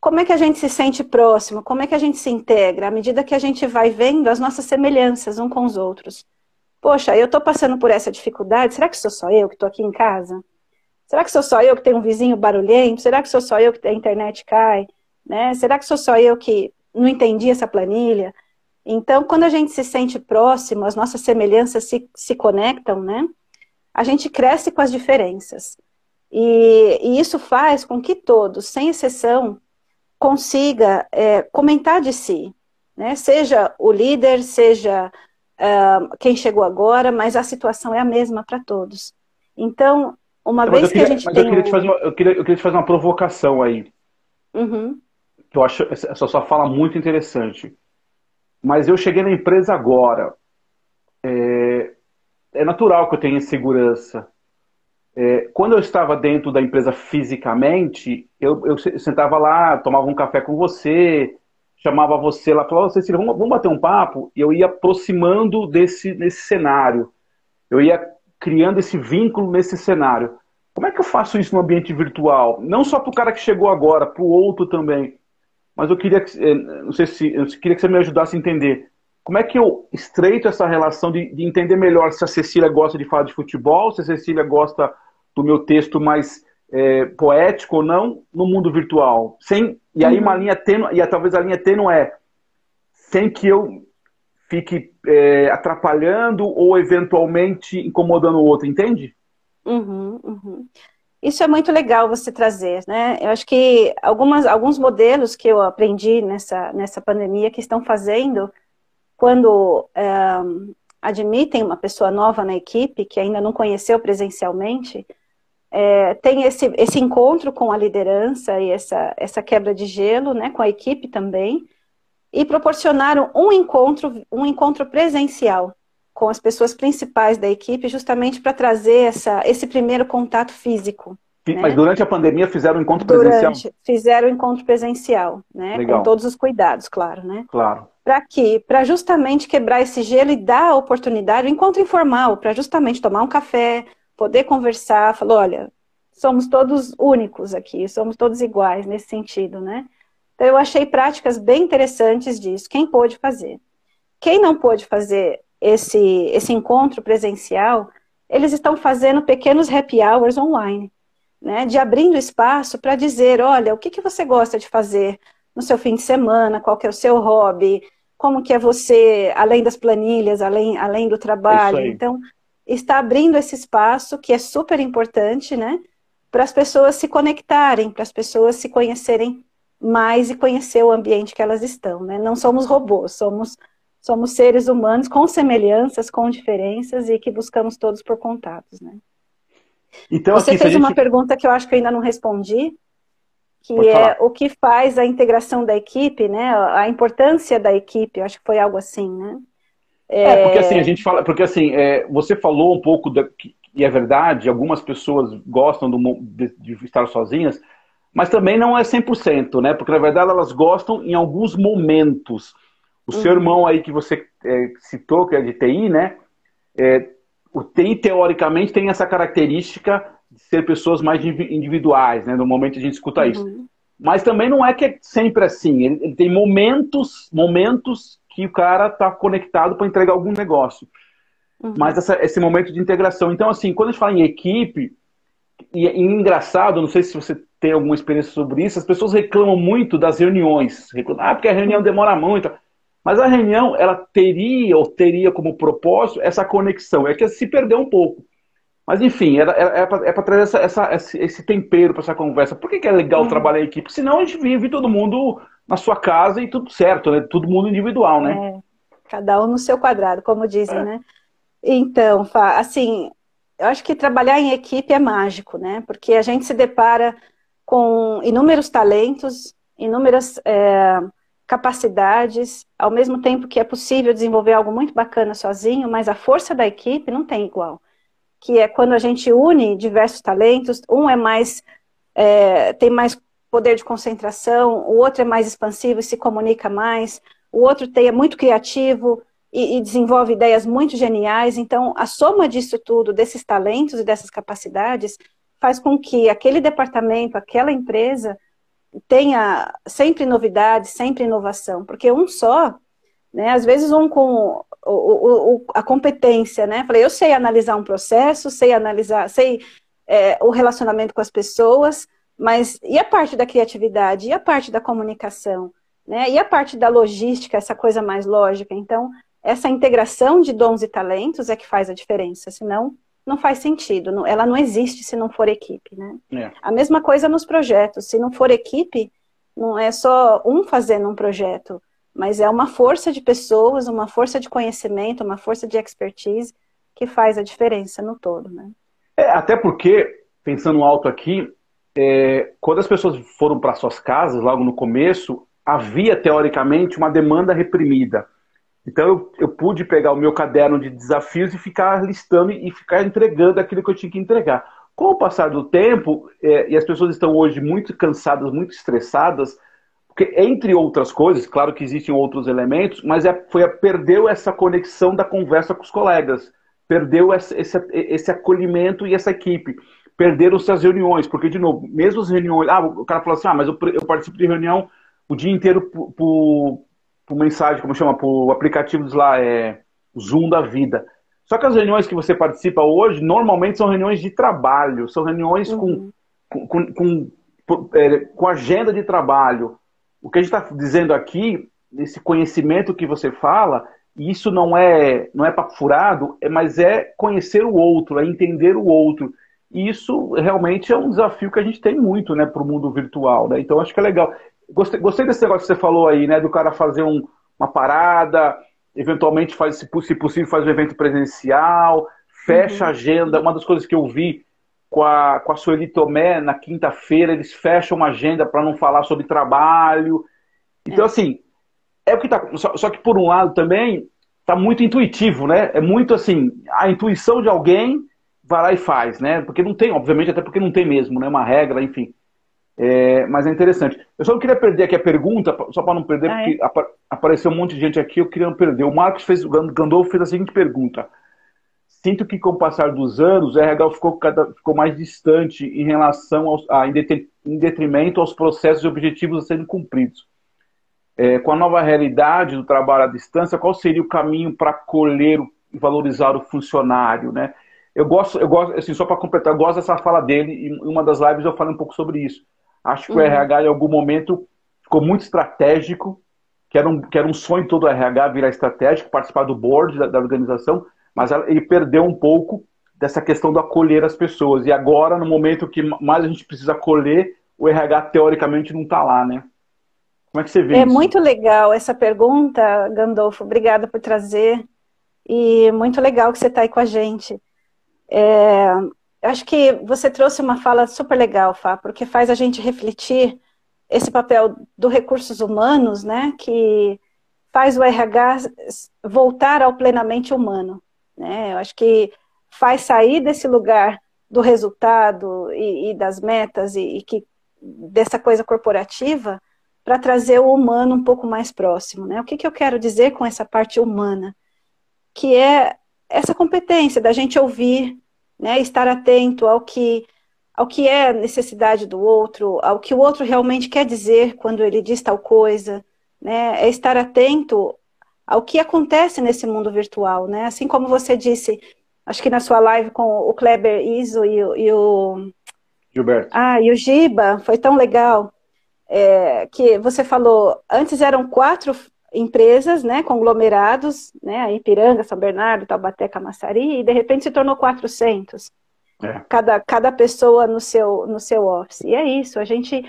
como é que a gente se sente próximo, como é que a gente se integra, à medida que a gente vai vendo as nossas semelhanças um com os outros. Poxa, eu estou passando por essa dificuldade, será que sou só eu que estou aqui em casa? Será que sou só eu que tenho um vizinho barulhento? Será que sou só eu que a internet cai? Né? Será que sou só eu que não entendi essa planilha? Então, quando a gente se sente próximo, as nossas semelhanças se, se conectam, né? A gente cresce com as diferenças. E, e isso faz com que todos, sem exceção, consiga é, comentar de si, né? Seja o líder, seja uh, quem chegou agora, mas a situação é a mesma para todos. Então, uma vez queria, que a gente mas tem. Eu queria, te fazer uma, eu, queria, eu queria te fazer uma provocação aí. Uhum. Que eu acho essa sua fala muito interessante. Mas eu cheguei na empresa agora. É, é natural que eu tenha insegurança. É, quando eu estava dentro da empresa fisicamente, eu, eu, sentava lá, tomava um café com você, chamava você lá, falava, Cecília, vamos, vamos bater um papo? E eu ia aproximando desse, desse cenário. Eu ia criando esse vínculo nesse cenário. Como é que eu faço isso no ambiente virtual? Não só para o cara que chegou agora, para o outro também. Mas eu queria que, eh, não sei se, eu queria que você me ajudasse a entender. Como é que eu estreito essa relação de, de entender melhor se a Cecília gosta de falar de futebol, se a Cecília gosta do meu texto mais é, poético ou não no mundo virtual? Sem, e aí uma uhum. linha tênue, e talvez a linha tênue é sem que eu fique é, atrapalhando ou eventualmente incomodando o outro, entende? Uhum, uhum. Isso é muito legal você trazer, né? Eu acho que algumas, alguns modelos que eu aprendi nessa, nessa pandemia que estão fazendo, quando é, admitem uma pessoa nova na equipe, que ainda não conheceu presencialmente, é, tem esse, esse encontro com a liderança e essa, essa quebra de gelo, né, com a equipe também, e proporcionaram um encontro, um encontro presencial com as pessoas principais da equipe, justamente para trazer essa, esse primeiro contato físico. Né? Mas durante a pandemia fizeram um encontro presencial? Durante, fizeram o um encontro presencial, né? Legal. Com todos os cuidados, claro, né? Claro. Para quê? Para justamente quebrar esse gelo e dar a oportunidade, o um encontro informal, para justamente tomar um café, poder conversar, falou, olha, somos todos únicos aqui, somos todos iguais nesse sentido, né? Então, eu achei práticas bem interessantes disso. Quem pôde fazer? Quem não pôde fazer esse, esse encontro presencial, eles estão fazendo pequenos happy hours online, né? De abrindo espaço para dizer, olha, o que, que você gosta de fazer no seu fim de semana, qual que é o seu hobby, como que é você, além das planilhas, além, além do trabalho. Então, está abrindo esse espaço, que é super importante, né? Para as pessoas se conectarem, para as pessoas se conhecerem mais e conhecer o ambiente que elas estão, né? Não somos robôs, somos somos seres humanos com semelhanças, com diferenças e que buscamos todos por contatos, né? Então, Você fez gente... uma pergunta que eu acho que eu ainda não respondi, que Pode é falar. o que faz a integração da equipe, né? A importância da equipe, eu acho que foi algo assim, né? É, é porque assim, a gente fala, porque assim, é, você falou um pouco, da, e é verdade, algumas pessoas gostam do, de, de estar sozinhas, mas também não é 100%, né? Porque na verdade elas gostam em alguns momentos. O uhum. seu irmão aí que você é, citou, que é de TI, né? É, o TI, teoricamente, tem essa característica de ser pessoas mais individuais, né? Normalmente a gente escuta uhum. isso. Mas também não é que é sempre assim. Ele, ele tem momentos, momentos que o cara está conectado para entregar algum negócio. Uhum. Mas essa, esse momento de integração. Então, assim, quando a gente fala em equipe, e, e engraçado, não sei se você tem alguma experiência sobre isso, as pessoas reclamam muito das reuniões. Reclamam, ah, porque a reunião demora muito. Mas a reunião, ela teria ou teria como propósito essa conexão. É que se perdeu um pouco. Mas, enfim, era, é para é trazer essa, essa, esse tempero para essa conversa. Por que, que é legal uhum. trabalhar em equipe? Senão a gente vive todo mundo na sua casa e tudo certo, né? Todo mundo individual, né? É, cada um no seu quadrado, como dizem, é. né? Então, assim, eu acho que trabalhar em equipe é mágico, né? Porque a gente se depara com inúmeros talentos, inúmeras é, capacidades, ao mesmo tempo que é possível desenvolver algo muito bacana sozinho, mas a força da equipe não tem igual. Que é quando a gente une diversos talentos, um é mais é, tem mais poder de concentração, o outro é mais expansivo e se comunica mais, o outro tem, é muito criativo e, e desenvolve ideias muito geniais. Então, a soma disso tudo, desses talentos e dessas capacidades, faz com que aquele departamento, aquela empresa, tenha sempre novidades, sempre inovação, porque um só, né, às vezes um com o, o, o, a competência, né, falei, eu sei analisar um processo, sei analisar, sei é, o relacionamento com as pessoas, mas e a parte da criatividade, e a parte da comunicação, né, e a parte da logística, essa coisa mais lógica, então, essa integração de dons e talentos é que faz a diferença, senão não faz sentido, ela não existe se não for equipe, né? É. A mesma coisa nos projetos, se não for equipe, não é só um fazendo um projeto, mas é uma força de pessoas, uma força de conhecimento, uma força de expertise que faz a diferença no todo, né? É, até porque, pensando alto aqui, é, quando as pessoas foram para suas casas, logo no começo, havia teoricamente uma demanda reprimida. Então eu, eu pude pegar o meu caderno de desafios e ficar listando e ficar entregando aquilo que eu tinha que entregar. Com o passar do tempo, é, e as pessoas estão hoje muito cansadas, muito estressadas, porque entre outras coisas, claro que existem outros elementos, mas é, foi perdeu essa conexão da conversa com os colegas, perdeu esse, esse, esse acolhimento e essa equipe, perderam-se as reuniões, porque de novo, mesmo as reuniões, ah, o cara falou assim, ah, mas eu, eu participo de reunião o dia inteiro por, por por mensagem, como chama, por aplicativos lá, é, Zoom da vida. Só que as reuniões que você participa hoje, normalmente são reuniões de trabalho, são reuniões uhum. com, com, com, com, é, com agenda de trabalho. O que a gente está dizendo aqui, esse conhecimento que você fala, isso não é não é papo furado, é, mas é conhecer o outro, é entender o outro. E isso realmente é um desafio que a gente tem muito né, para o mundo virtual. Né? Então acho que é legal. Gostei, gostei desse negócio que você falou aí, né? Do cara fazer um, uma parada, eventualmente faz, se possível, faz um evento presencial, fecha uhum. a agenda. Uma das coisas que eu vi com a, com a Sueli Tomé na quinta-feira, eles fecham uma agenda para não falar sobre trabalho. Então, é. assim, é o que tá. Só, só, que por um lado também tá muito intuitivo, né? É muito assim, a intuição de alguém vai lá e faz, né? Porque não tem, obviamente, até porque não tem mesmo, né? Uma regra, enfim. É, mas é interessante. Eu só não queria perder aqui a pergunta, só para não perder, ah, porque é? apareceu um monte de gente aqui, eu queria não perder. O Marcos fez, o Gandolfo fez a seguinte pergunta. Sinto que com o passar dos anos, o RH ficou, cada, ficou mais distante em relação aos, a, em detrimento aos processos e objetivos a serem cumpridos. É, com a nova realidade do trabalho à distância, qual seria o caminho para colher e valorizar o funcionário, né? Eu gosto, eu gosto, assim, só para completar, eu gosto dessa fala dele, e em uma das lives eu falei um pouco sobre isso Acho que uhum. o RH, em algum momento, ficou muito estratégico, que era um, que era um sonho todo o RH virar estratégico, participar do board da, da organização, mas ele perdeu um pouco dessa questão do acolher as pessoas. E agora, no momento que mais a gente precisa acolher, o RH teoricamente não está lá, né? Como é que você vê é isso? muito legal essa pergunta, Gandolfo. Obrigada por trazer. E muito legal que você está aí com a gente. É, acho que você trouxe uma fala super legal, Fá, porque faz a gente refletir esse papel do recursos humanos, né, que faz o RH voltar ao plenamente humano, né? Eu acho que faz sair desse lugar do resultado e, e das metas e, e, que dessa coisa corporativa para trazer o humano um pouco mais próximo, né? O que, que eu quero dizer com essa parte humana, que é essa competência da gente ouvir, né? Estar atento ao que ao que é a necessidade do outro, ao que o outro realmente quer dizer quando ele diz tal coisa, né? É estar atento ao que acontece nesse mundo virtual, né? Assim como você disse, acho que na sua live com o Kleber Iso e, e o Gilberto. Ah, e o Giba, foi tão legal. É, que você falou, antes eram quatro empresas, né, conglomerados, né, Ipiranga, São Bernardo, Taubaté, Camaçari, e de repente se tornou 400. É. Cada, cada pessoa no seu, no seu office. E é isso, a gente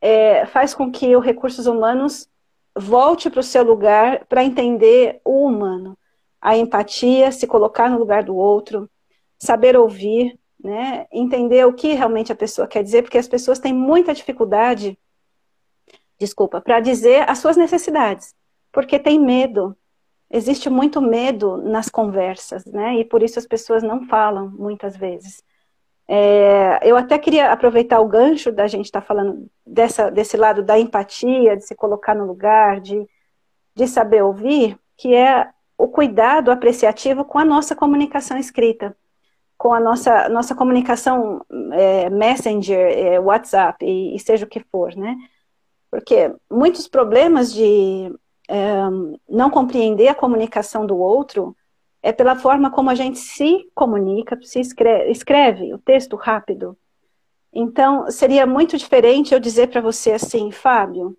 é, faz com que os recursos humanos volte para o seu lugar para entender o humano. A empatia, se colocar no lugar do outro, saber ouvir, né? Entender o que realmente a pessoa quer dizer, porque as pessoas têm muita dificuldade, desculpa, para dizer as suas necessidades, porque tem medo. Existe muito medo nas conversas, né? E por isso as pessoas não falam muitas vezes. É, eu até queria aproveitar o gancho da gente estar tá falando dessa, desse lado da empatia, de se colocar no lugar, de, de saber ouvir, que é o cuidado apreciativo com a nossa comunicação escrita, com a nossa, nossa comunicação é, Messenger, é, WhatsApp e, e, seja o que for, né? Porque muitos problemas de é, não compreender a comunicação do outro é pela forma como a gente se comunica, se escreve, escreve o texto rápido. Então, seria muito diferente eu dizer para você assim, Fábio,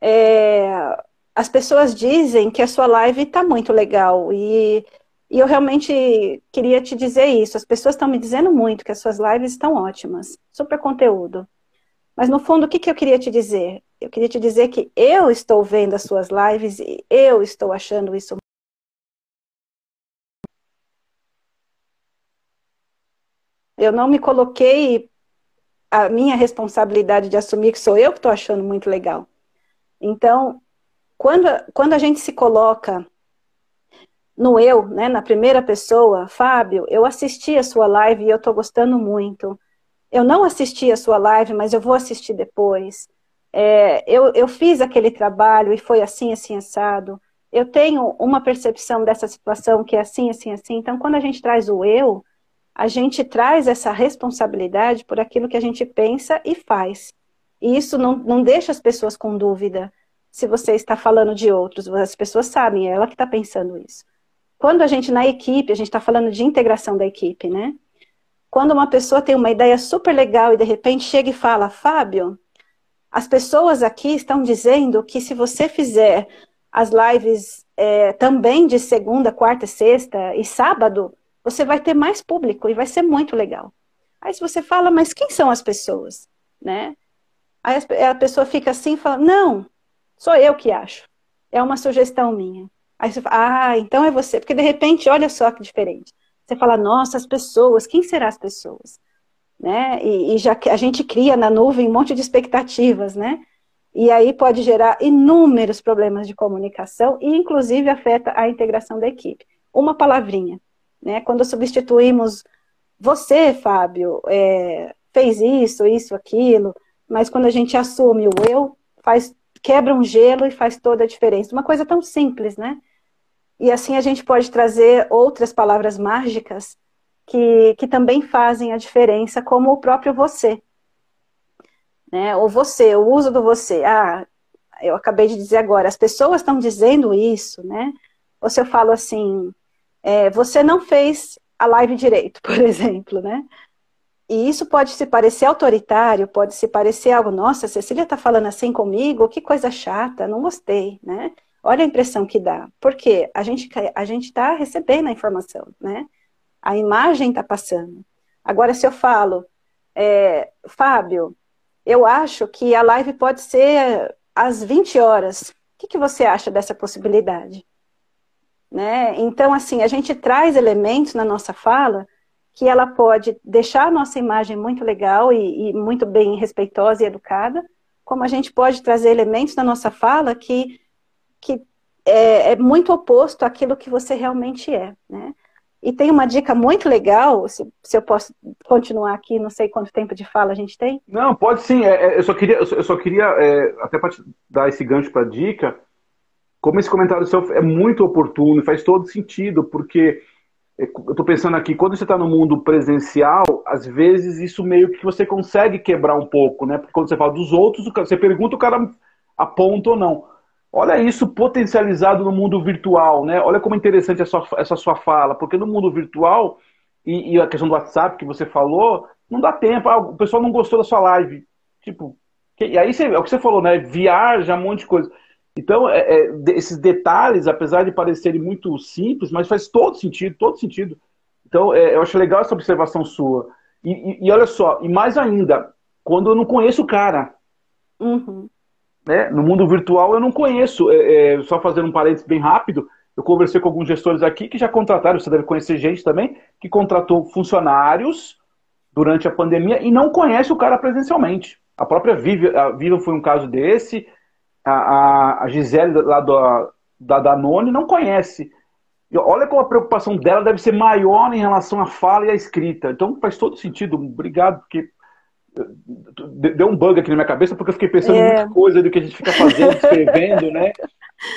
é, as pessoas dizem que a sua live está muito legal e, e, eu realmente queria te dizer isso. As pessoas estão me dizendo muito que as suas lives estão ótimas, super conteúdo. Mas no fundo, o que, que eu queria te dizer? Eu queria te dizer que eu estou vendo as suas lives e eu estou achando isso. Eu não me coloquei a minha responsabilidade de assumir que sou eu que estou achando muito legal. Então, quando, quando a gente se coloca no eu, né, na primeira pessoa, Fábio, eu assisti a sua live e eu estou gostando muito. Eu não assisti a sua live, mas eu vou assistir depois. É, eu, eu fiz aquele trabalho e foi assim, assim, assado. Eu tenho uma percepção dessa situação que é assim, assim, assim. Então, quando a gente traz o eu, a gente traz essa responsabilidade por aquilo que a gente pensa e faz. E isso não, não deixa as pessoas com dúvida se você está falando de outros. As pessoas sabem, é ela que está pensando isso. Quando a gente, na equipe, a gente está falando de integração da equipe, né? Quando uma pessoa tem uma ideia super legal e de repente chega e fala, Fábio, as pessoas aqui estão dizendo que se você fizer as lives é, também de segunda, quarta, sexta e sábado, você vai ter mais público e vai ser muito legal. Aí se você fala, mas quem são as pessoas, né? Aí a pessoa fica assim, fala, não, Sou eu que acho. É uma sugestão minha. Aí você fala, ah, então é você. Porque de repente, olha só que diferente. Você fala, nossa, as pessoas, quem serão as pessoas? Né? E, e já a gente cria na nuvem um monte de expectativas, né? E aí pode gerar inúmeros problemas de comunicação e, inclusive, afeta a integração da equipe. Uma palavrinha, né? Quando substituímos você, Fábio, é, fez isso, isso, aquilo, mas quando a gente assume o eu, faz quebra um gelo e faz toda a diferença. Uma coisa tão simples, né? E assim a gente pode trazer outras palavras mágicas que, que também fazem a diferença, como o próprio você. Né? O você, o uso do você. Ah, eu acabei de dizer agora, as pessoas estão dizendo isso, né? Ou se eu falo assim, é, você não fez a live direito, por exemplo, né? E isso pode se parecer autoritário, pode se parecer algo, nossa, Cecília está falando assim comigo, que coisa chata, não gostei, né? Olha a impressão que dá. Porque a gente a gente está recebendo a informação, né? A imagem está passando. Agora, se eu falo, é, Fábio, eu acho que a live pode ser às 20 horas. O que, que você acha dessa possibilidade? Né? Então, assim, a gente traz elementos na nossa fala que ela pode deixar a nossa imagem muito legal e, e, muito bem respeitosa e educada, como a gente pode trazer elementos na nossa fala que, que é, é muito oposto àquilo que você realmente é, né? E tem uma dica muito legal, se, se eu posso continuar aqui, não sei quanto tempo de fala a gente tem. Não, pode sim. É, é eu só queria, eu só queria é, até para dar esse gancho para a dica, como esse comentário seu é muito oportuno e faz todo sentido, porque é, eu estou pensando aqui, quando você está no mundo presencial, às vezes isso meio que você consegue quebrar um pouco, né? Porque quando você fala dos outros, você pergunta, o cara aponta ou não. Olha isso potencializado no mundo virtual, né? Olha como interessante essa, essa sua fala, porque no mundo virtual, e, e, a questão do WhatsApp que você falou, não dá tempo, ah, o pessoal não gostou da sua live. Tipo, que, e aí você, é o que você falou, né? Viaja, um monte de coisa. Então, é, é, esses detalhes, apesar de parecerem muito simples, mas faz todo sentido, todo sentido. Então, é, eu acho legal essa observação sua. E, e, e, olha só, e mais ainda, quando eu não conheço o cara. Uhum. Né? No mundo virtual eu não conheço. É, é, só fazendo um parênteses bem rápido, eu conversei com alguns gestores aqui que já contrataram, você deve conhecer gente também, que contratou funcionários durante a pandemia e não conhece o cara presencialmente. A própria Vivian, a Vivian foi um caso desse, a, a Gisele lá do, da Danone não conhece. E olha como a preocupação dela deve ser maior em relação à fala e à escrita. Então faz todo sentido. Obrigado, porque deu um bug aqui na minha cabeça porque eu fiquei pensando é. em muita coisa do que a gente fica fazendo, escrevendo, né?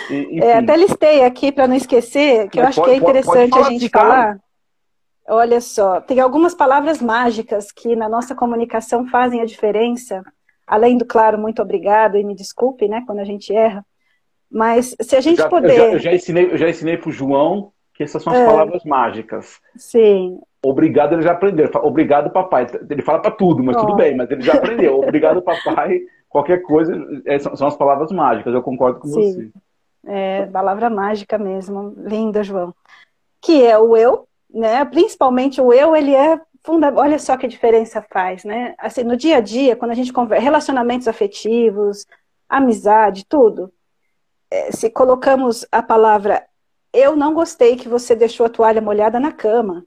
E, é, até listei aqui para não esquecer, que eu acho pode, que é interessante a gente falar. Olha só, tem algumas palavras mágicas que na nossa comunicação fazem a diferença. Além do claro, muito obrigado e me desculpe, né, quando a gente erra. Mas se a gente já, puder. Eu já, eu já ensinei, eu já ensinei para o João que essas são as é. palavras mágicas. Sim. Obrigado, ele já aprendeu. Obrigado, papai. Ele fala para tudo, mas oh. tudo bem, mas ele já aprendeu. Obrigado, papai. Qualquer coisa, é, são as palavras mágicas, eu concordo com Sim. você. É, palavra mágica mesmo. Linda, João. Que é o eu, né? Principalmente o eu, ele é fundamental. Olha só que diferença faz, né? Assim, no dia a dia, quando a gente conversa, relacionamentos afetivos, amizade, tudo. É, se colocamos a palavra eu não gostei que você deixou a toalha molhada na cama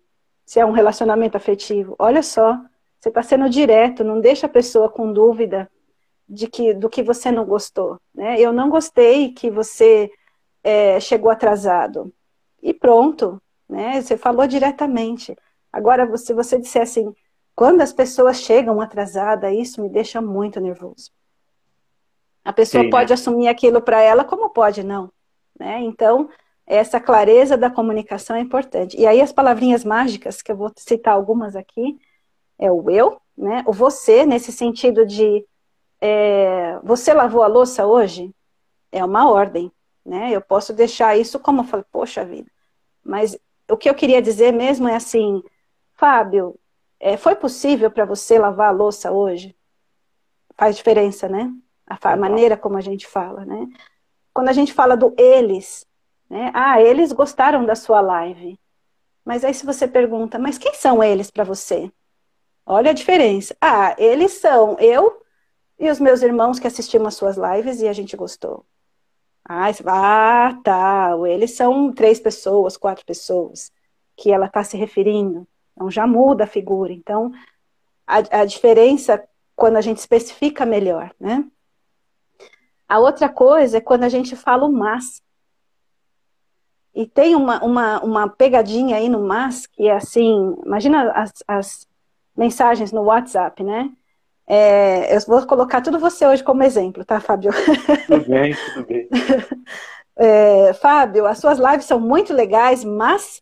se é um relacionamento afetivo. Olha só, você está sendo direto, não deixa a pessoa com dúvida de que, do que você não gostou. Né? Eu não gostei que você é, chegou atrasado. E pronto, né? Você falou diretamente. Agora, se você disser assim, quando as pessoas chegam atrasadas, isso me deixa muito nervoso. A pessoa Sim, pode né? assumir aquilo para ela, como pode não. Né? Então, essa clareza da comunicação é importante. E aí as palavrinhas mágicas, que eu vou citar algumas aqui, é o eu, né? O você, nesse sentido de é, você lavou a louça hoje? É uma ordem, né? Eu posso deixar isso como eu falo, poxa vida. Mas o que eu queria dizer mesmo é assim, Fábio, é, foi possível para você lavar a louça hoje? Faz diferença, né? A maneira como a gente fala, né? Quando a gente fala do eles, né? Ah, eles gostaram da sua live. Mas aí se você pergunta, mas quem são eles para você? Olha a diferença. Ah, eles são eu e os meus irmãos que assistimos as suas lives e a gente gostou. Ah, ah tá, eles são três pessoas, quatro pessoas que ela está se referindo. Então já muda a figura. Então, a, a diferença quando a gente especifica melhor, né? A outra coisa é quando a gente fala o mas. E tem uma, uma, uma pegadinha aí no MAS, que é assim, imagina as, as mensagens no WhatsApp, né? É, eu vou colocar tudo você hoje como exemplo, tá, Fábio? Tudo bem, tudo bem. É, Fábio, as suas lives são muito legais, mas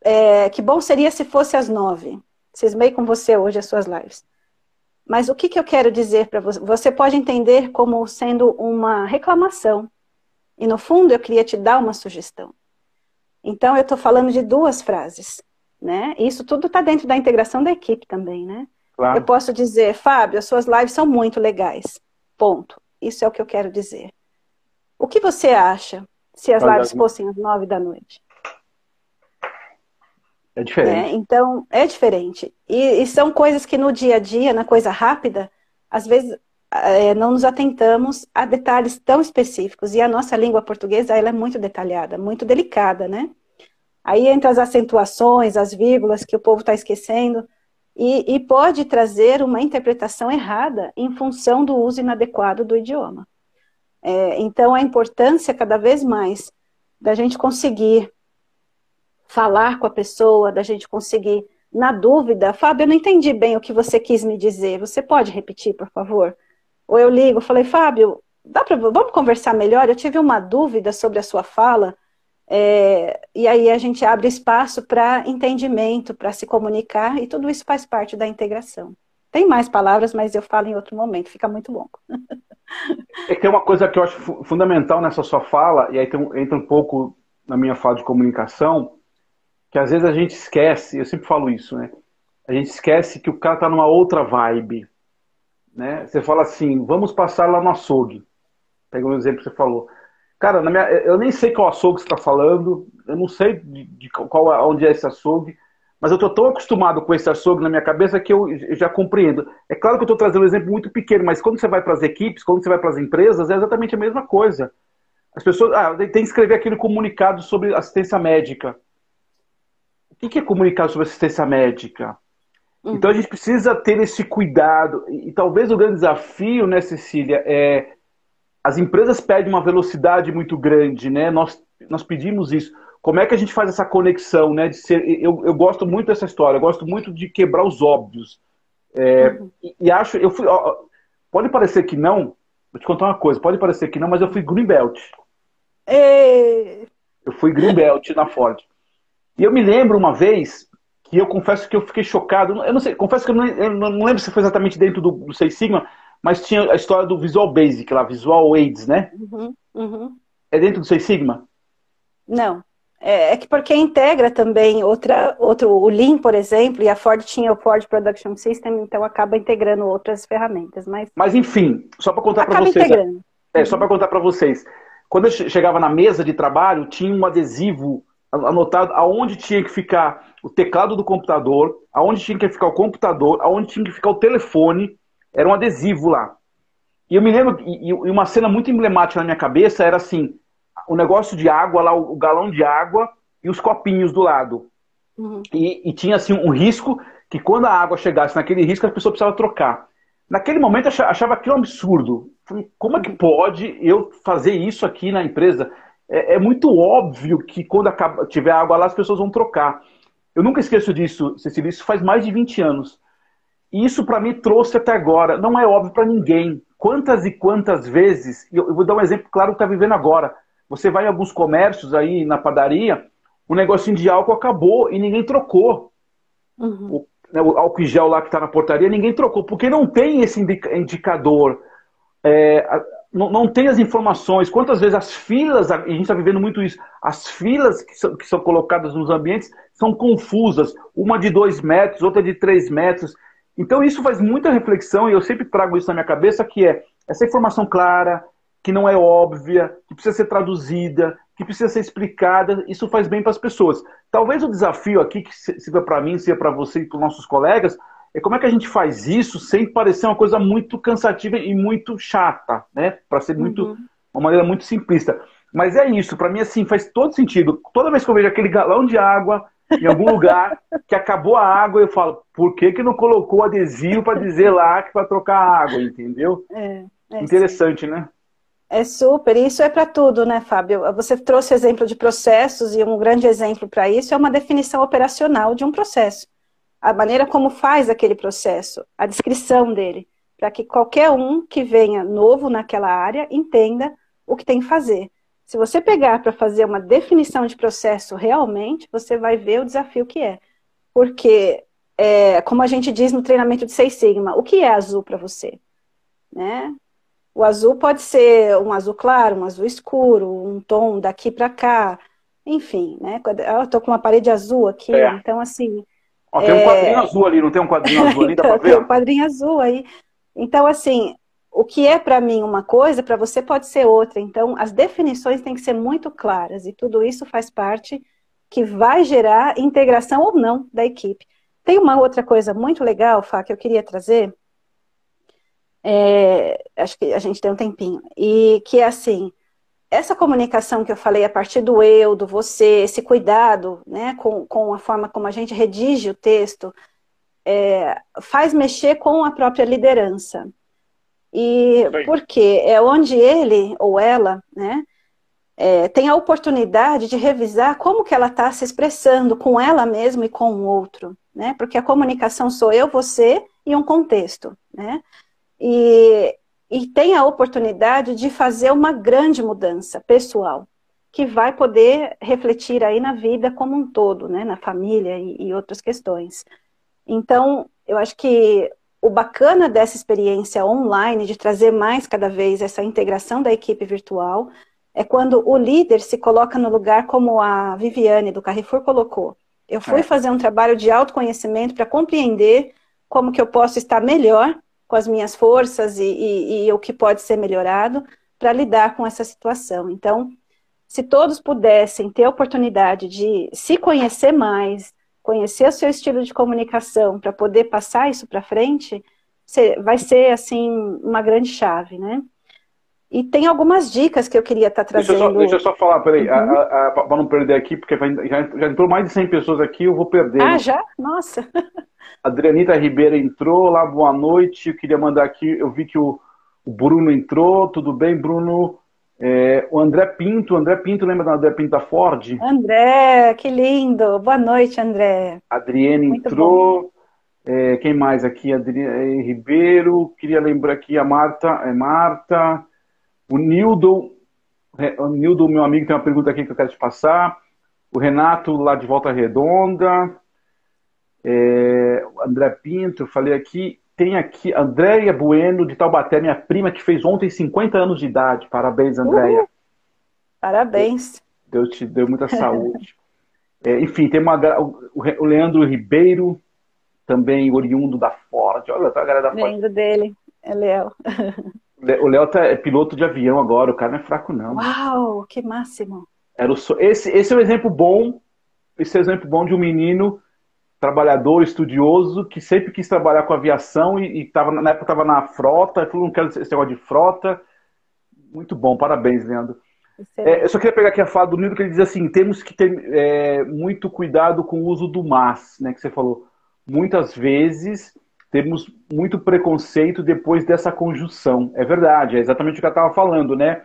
é, que bom seria se fosse às nove. Cismei com você hoje as suas lives. Mas o que, que eu quero dizer para você? Você pode entender como sendo uma reclamação. E no fundo eu queria te dar uma sugestão. Então eu estou falando de duas frases, né? Isso tudo está dentro da integração da equipe também, né? Claro. Eu posso dizer, Fábio, as suas lives são muito legais. Ponto. Isso é o que eu quero dizer. O que você acha se as lives fossem às nove da noite? É diferente. É, então, é diferente. E, e, são coisas que no dia a dia, na coisa rápida, às vezes é, não nos atentamos a detalhes tão específicos. E a nossa língua portuguesa ela é muito detalhada, muito delicada, né? Aí entra as acentuações, as vírgulas que o povo está esquecendo, e, e, pode trazer uma interpretação errada em função do uso inadequado do idioma. É, então, a importância cada vez mais da gente conseguir falar com a pessoa, da gente conseguir, na dúvida, Fábio, eu não entendi bem o que você quis me dizer, você pode repetir, por favor? Ou eu ligo, falei, Fábio, dá pra, vamos conversar melhor? Eu tive uma dúvida sobre a sua fala. É, e aí a gente abre espaço para entendimento, para se comunicar, e tudo isso faz parte da integração. Tem mais palavras, mas eu falo em outro momento, fica muito longo. É tem uma coisa que eu acho fundamental nessa sua fala, e aí tem, entra um pouco na minha fala de comunicação, que às vezes a gente esquece, eu sempre falo isso, né? A gente esquece que o cara está numa outra vibe. Né? Você fala assim, vamos passar lá no açougue. Pega um exemplo que você falou. Cara, minha, eu nem sei qual açougue você está falando, eu não sei de, de, qual, onde é esse açougue, mas eu estou tão acostumado com esse açougue na minha cabeça que eu, eu já compreendo. É claro que eu estou trazendo um exemplo muito pequeno, mas quando você vai para as equipes, quando você vai para as empresas, é exatamente a mesma coisa. As pessoas ah, tem que escrever aquele comunicado sobre assistência médica. O que é comunicado sobre assistência médica? Uhum. Então a gente precisa ter esse cuidado. E, e, talvez o grande desafio, né, Cecília, é as empresas pedem uma velocidade muito grande, né? Nós, nós pedimos isso. Como é que a gente faz essa conexão, né? De ser, eu, eu gosto muito dessa história, eu gosto muito de quebrar os óbvios. É, uhum. e, e, acho, eu fui, ó, pode parecer que não, vou te contar uma coisa, pode parecer que não, mas eu fui Greenbelt. E... Eu fui Greenbelt na Ford. E eu me lembro uma vez que eu confesso que eu fiquei chocado. Eu não sei, confesso que eu não, eu não lembro se foi exatamente dentro do, do Seis Sigma, mas tinha a história do Visual Basic lá, Visual Aids, né? Uhum, uhum. É dentro do Seis Sigma? Não. É, é, que porque integra também outra, outro, o Lean, por exemplo, e a Ford tinha o Ford Production System, então acaba integrando outras ferramentas. Mas, mas enfim, só para contar para vocês. Integrando. É, só para contar para vocês. Quando eu chegava na mesa de trabalho, tinha um adesivo anotado aonde tinha que ficar o teclado do computador, aonde tinha que ficar o computador, aonde tinha que ficar o telefone, era um adesivo lá. E eu me lembro, e uma cena muito emblemática na minha cabeça era assim, o negócio de água lá, o galão de água e os copinhos do lado. Uhum. E, e, tinha assim um risco que quando a água chegasse naquele risco, a pessoa precisava trocar. Naquele momento eu achava aquilo um absurdo. Como é que pode eu fazer isso aqui na empresa? É, é muito óbvio que quando acaba, tiver água lá, as pessoas vão trocar. Eu nunca esqueço disso, Cecília, isso faz mais de 20 anos. E isso para mim trouxe até agora. Não é óbvio para ninguém. Quantas e quantas vezes, eu vou dar um exemplo claro que está vivendo agora. Você vai em alguns comércios aí na padaria, o negocinho de álcool acabou e ninguém trocou. Uhum. O, né, o álcool em gel lá que está na portaria, ninguém trocou, porque não tem esse indicador. É, não, não tem as informações. Quantas vezes as filas, a gente está vivendo muito isso, as filas que são, que são colocadas nos ambientes são confusas. Uma de dois metros, outra de três metros. Então isso faz muita reflexão e eu sempre trago isso na minha cabeça, que é essa informação clara, que não é óbvia, que precisa ser traduzida, que precisa ser explicada, isso faz bem para as pessoas. Talvez o desafio aqui, que sirva para mim, seja para você e para os nossos colegas, é como é que a gente faz isso sem parecer uma coisa muito cansativa e muito chata, né? Para ser muito uhum. uma maneira muito simplista. Mas é isso, para mim assim faz todo sentido. Toda vez que eu vejo aquele galão de água em algum lugar que acabou a água, eu falo, por que, que não colocou adesivo para dizer lá que vai trocar a água, entendeu? É, é Interessante, sim. né? É super, e isso é para tudo, né, Fábio? Você trouxe exemplo de processos e um grande exemplo para isso é uma definição operacional de um processo a maneira como faz aquele processo, a descrição dele, para que qualquer um que venha novo naquela área entenda o que tem que fazer. Se você pegar para fazer uma definição de processo realmente, você vai ver o desafio que é. Porque, é, como a gente diz no treinamento de Seis Sigma, o que é azul para você? Né? O azul pode ser um azul claro, um azul escuro, um tom daqui para cá, enfim, né? Eu estou com uma parede azul aqui, é. então assim, Ó, tem um é. quadrinho azul ali, não tem um quadrinho azul ali? Dá pra ver? tem um quadrinho azul aí. Então, assim, o que é para mim uma coisa, para você pode ser outra. Então, as definições têm que ser muito claras e tudo isso faz parte que vai gerar integração ou não da equipe. Tem uma outra coisa muito legal, Fá, que eu queria trazer. É, acho que a gente tem um tempinho. E que é assim, essa comunicação que eu falei a partir do eu, do você, esse cuidado né, com, com a forma como a gente redige o texto, é, faz mexer com a própria liderança. E por quê? É onde ele ou ela né, é, tem a oportunidade de revisar como que ela está se expressando com ela mesma e com o outro. Né? Porque a comunicação sou eu, você e um contexto. Né? E e tem a oportunidade de fazer uma grande mudança pessoal, que vai poder refletir aí na vida como um todo, né, na família e, e outras questões. Então, eu acho que o bacana dessa experiência online, de trazer mais cada vez essa integração da equipe virtual, é quando o líder se coloca no lugar como a Viviane do Carrefour colocou. Eu fui é. fazer um trabalho de autoconhecimento para compreender como que eu posso estar melhor com as minhas forças e, e, e o que pode ser melhorado para lidar com essa situação. Então, se todos pudessem ter a oportunidade de se conhecer mais, conhecer o seu estilo de comunicação para poder passar isso para frente, vai ser assim uma grande chave, né? E tem algumas dicas que eu queria estar tá trazendo. Deixa eu só, deixa eu só falar, peraí, uhum. para não perder aqui, porque já, já, entrou mais de 100 pessoas aqui, eu vou perder. Ah, né? já? Nossa! Adrianita Ribeiro entrou, lá, boa noite. Eu queria mandar aqui, eu vi que o, o Bruno entrou, tudo bem, Bruno? É, o André Pinto, André Pinto, lembra do André Pinto da Ford? André, que lindo! Boa noite, André. Adriane Muito entrou. É, quem mais aqui? Adriane Ribeiro. Queria lembrar aqui a Marta. É Marta. O Nildo, é, o Nildo, meu amigo, tem uma pergunta aqui que eu quero te passar. O Renato, lá de Volta Redonda. É, André Pinto, falei aqui. Tem aqui Andréia Bueno, de Taubaté, minha prima, que fez ontem 50 anos de idade. Parabéns, Andréia. Parabéns. Deus te deu muita saúde. é, enfim, tem uma, o Leandro Ribeiro, também oriundo da Ford. Olha, tá a galera da Ford. Lembro dele, é Léo. O Léo tá, é piloto de avião agora, o cara não é fraco, não. Uau, que máximo. Era o, esse, esse é um exemplo bom, esse é um exemplo bom de um menino trabalhador, estudioso, que sempre quis trabalhar com aviação e, e tava, na época estava na frota, falou, não quero esse negócio de frota. Muito bom, parabéns, Leandro. É, eu só queria pegar aqui a fala do Nildo, que ele diz assim, temos que ter é, muito cuidado com o uso do mas, né, que você falou. Muitas vezes temos muito preconceito depois dessa conjunção. É verdade, é exatamente o que eu estava falando, né?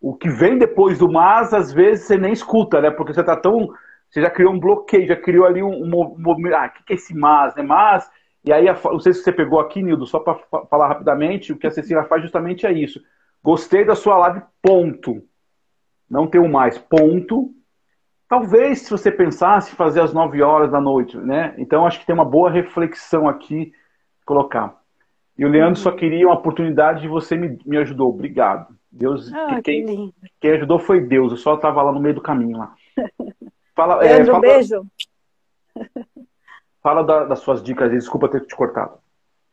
O que vem depois do mas, às vezes você nem escuta, né? Porque você está tão. Você já criou um bloqueio, já criou ali um movimento. Ah, o que, que é esse mas, né? Mas. E aí, não sei se você pegou aqui, Nildo, só para falar rapidamente, o que a Cecília faz justamente é isso. Gostei da sua live, ponto. Não tem um mais, ponto. Talvez, se você pensasse, fazer às 9 horas da noite, né? Então, acho que tem uma boa reflexão aqui colocar. E o Leandro só uhum. queria uma oportunidade e você me, me ajudou. Obrigado. Deus, ah, quem, quem ajudou foi Deus. Eu só estava lá no meio do caminho lá. Fala, é, Leandro, é, fala, beijo. Fala da, das suas dicas. Desculpa ter te cortado.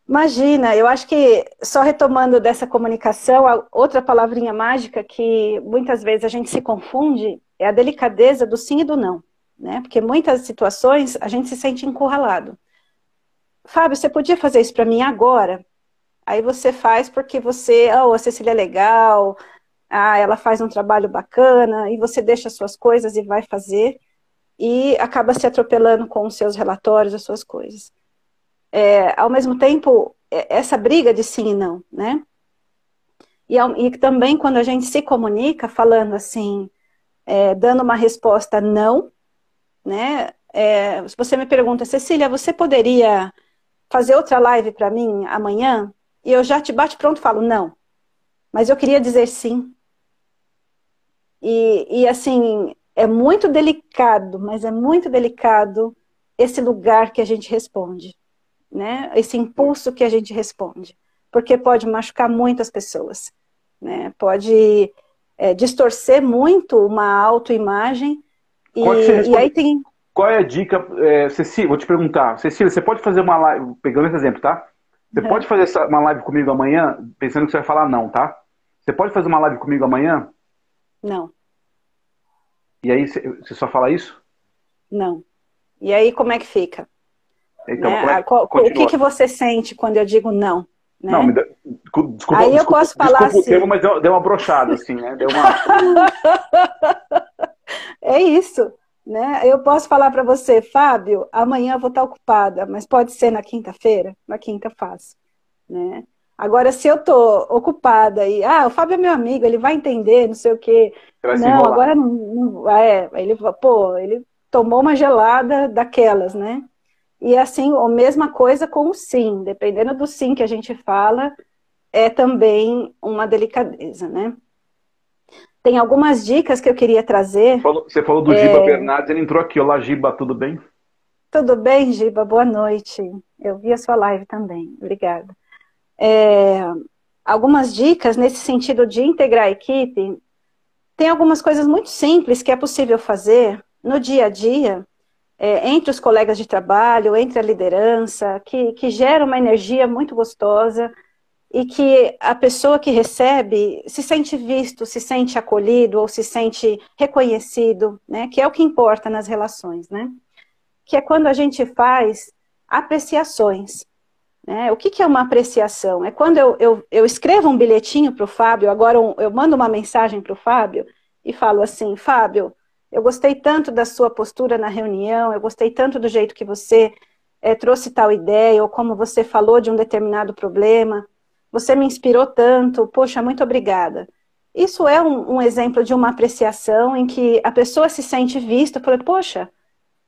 Imagina, eu acho que só retomando dessa comunicação, outra palavrinha mágica que muitas vezes a gente se confunde é a delicadeza do sim e do não, né? Porque muitas situações a gente se sente encurralado. Fábio, você podia fazer isso para mim agora? Aí você faz porque você, oh, a Cecília é legal, ah, ela faz um trabalho bacana, e você deixa as suas coisas e vai fazer, e acaba se atropelando com os seus relatórios, as suas coisas. É, ao mesmo tempo, é, essa briga de sim e não, né? E, e também quando a gente se comunica falando assim, é, dando uma resposta não, né? É, se você me pergunta, Cecília, você poderia fazer outra live para mim amanhã? E eu já te bate pronto falo, não. Mas eu queria dizer sim. E, e assim, é muito delicado, mas é muito delicado esse lugar que a gente responde, né? Esse impulso que a gente responde, porque pode machucar muitas pessoas, né? Pode é, distorcer muito uma autoimagem e, e aí tem qual é a dica, é, Cecília? Vou te perguntar, Cecília, você pode fazer uma live, pegando esse exemplo, tá? Você uhum. pode fazer uma live comigo amanhã, pensando que você vai falar não, tá? Você pode fazer uma live comigo amanhã? Não. E aí, você só fala isso? Não. E aí, como é que fica? Então, né? é, o que, que você sente quando eu digo não? Né? Não, me dá, desculpa, aí eu desculpa, posso falar desculpa assim... o termo, mas deu, deu uma brochada, assim, né? Deu uma... é isso. Né? Eu posso falar para você, Fábio, amanhã eu vou estar ocupada, mas pode ser na quinta-feira? Na quinta faço. Né? Agora, se eu estou ocupada e, ah, o Fábio é meu amigo, ele vai entender, não sei o quê. Não, agora não, não é, ele, pô, ele tomou uma gelada daquelas, né? E assim, a mesma coisa com o sim, dependendo do sim que a gente fala, é também uma delicadeza, né? Tem algumas dicas que eu queria trazer. Você falou do é... Giba Bernardes, ele entrou aqui. Olá, Giba, tudo bem? Tudo bem, Giba? Boa noite. Eu vi a sua live também. Obrigada. É... Algumas dicas nesse sentido de integrar a equipe. Tem algumas coisas muito simples que é possível fazer no dia a dia, é, entre os colegas de trabalho, entre a liderança, que, que gera uma energia muito gostosa e que a pessoa que recebe se sente visto, se sente acolhido ou se sente reconhecido, né? Que é o que importa nas relações, né? Que é quando a gente faz apreciações. Né? O que, que, é uma apreciação? É quando eu, eu, eu escrevo um bilhetinho para o Fábio, agora um, eu mando uma mensagem para o Fábio e falo assim, Fábio, eu gostei tanto da sua postura na reunião, eu gostei tanto do jeito que você é, trouxe tal ideia, ou como você falou de um determinado problema, você me inspirou tanto, poxa, muito obrigada. Isso é um, um exemplo de uma apreciação em que a pessoa se sente vista, eu falei, poxa,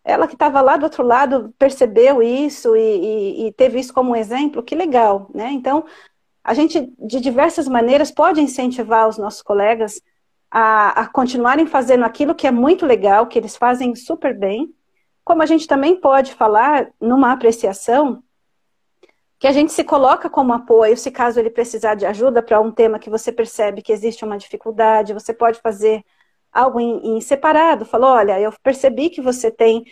ela que estava lá do outro lado percebeu isso e, e, e, teve isso como um exemplo, que legal, né? Então, a gente, de diversas maneiras, pode incentivar os nossos colegas a, a continuarem fazendo aquilo que é muito legal, que eles fazem super bem, como a gente também pode falar numa apreciação que a gente se coloca como apoio, se caso ele precisar de ajuda para um tema que você percebe que existe uma dificuldade, você pode fazer algo em, em separado, falou, olha, eu percebi que você tem,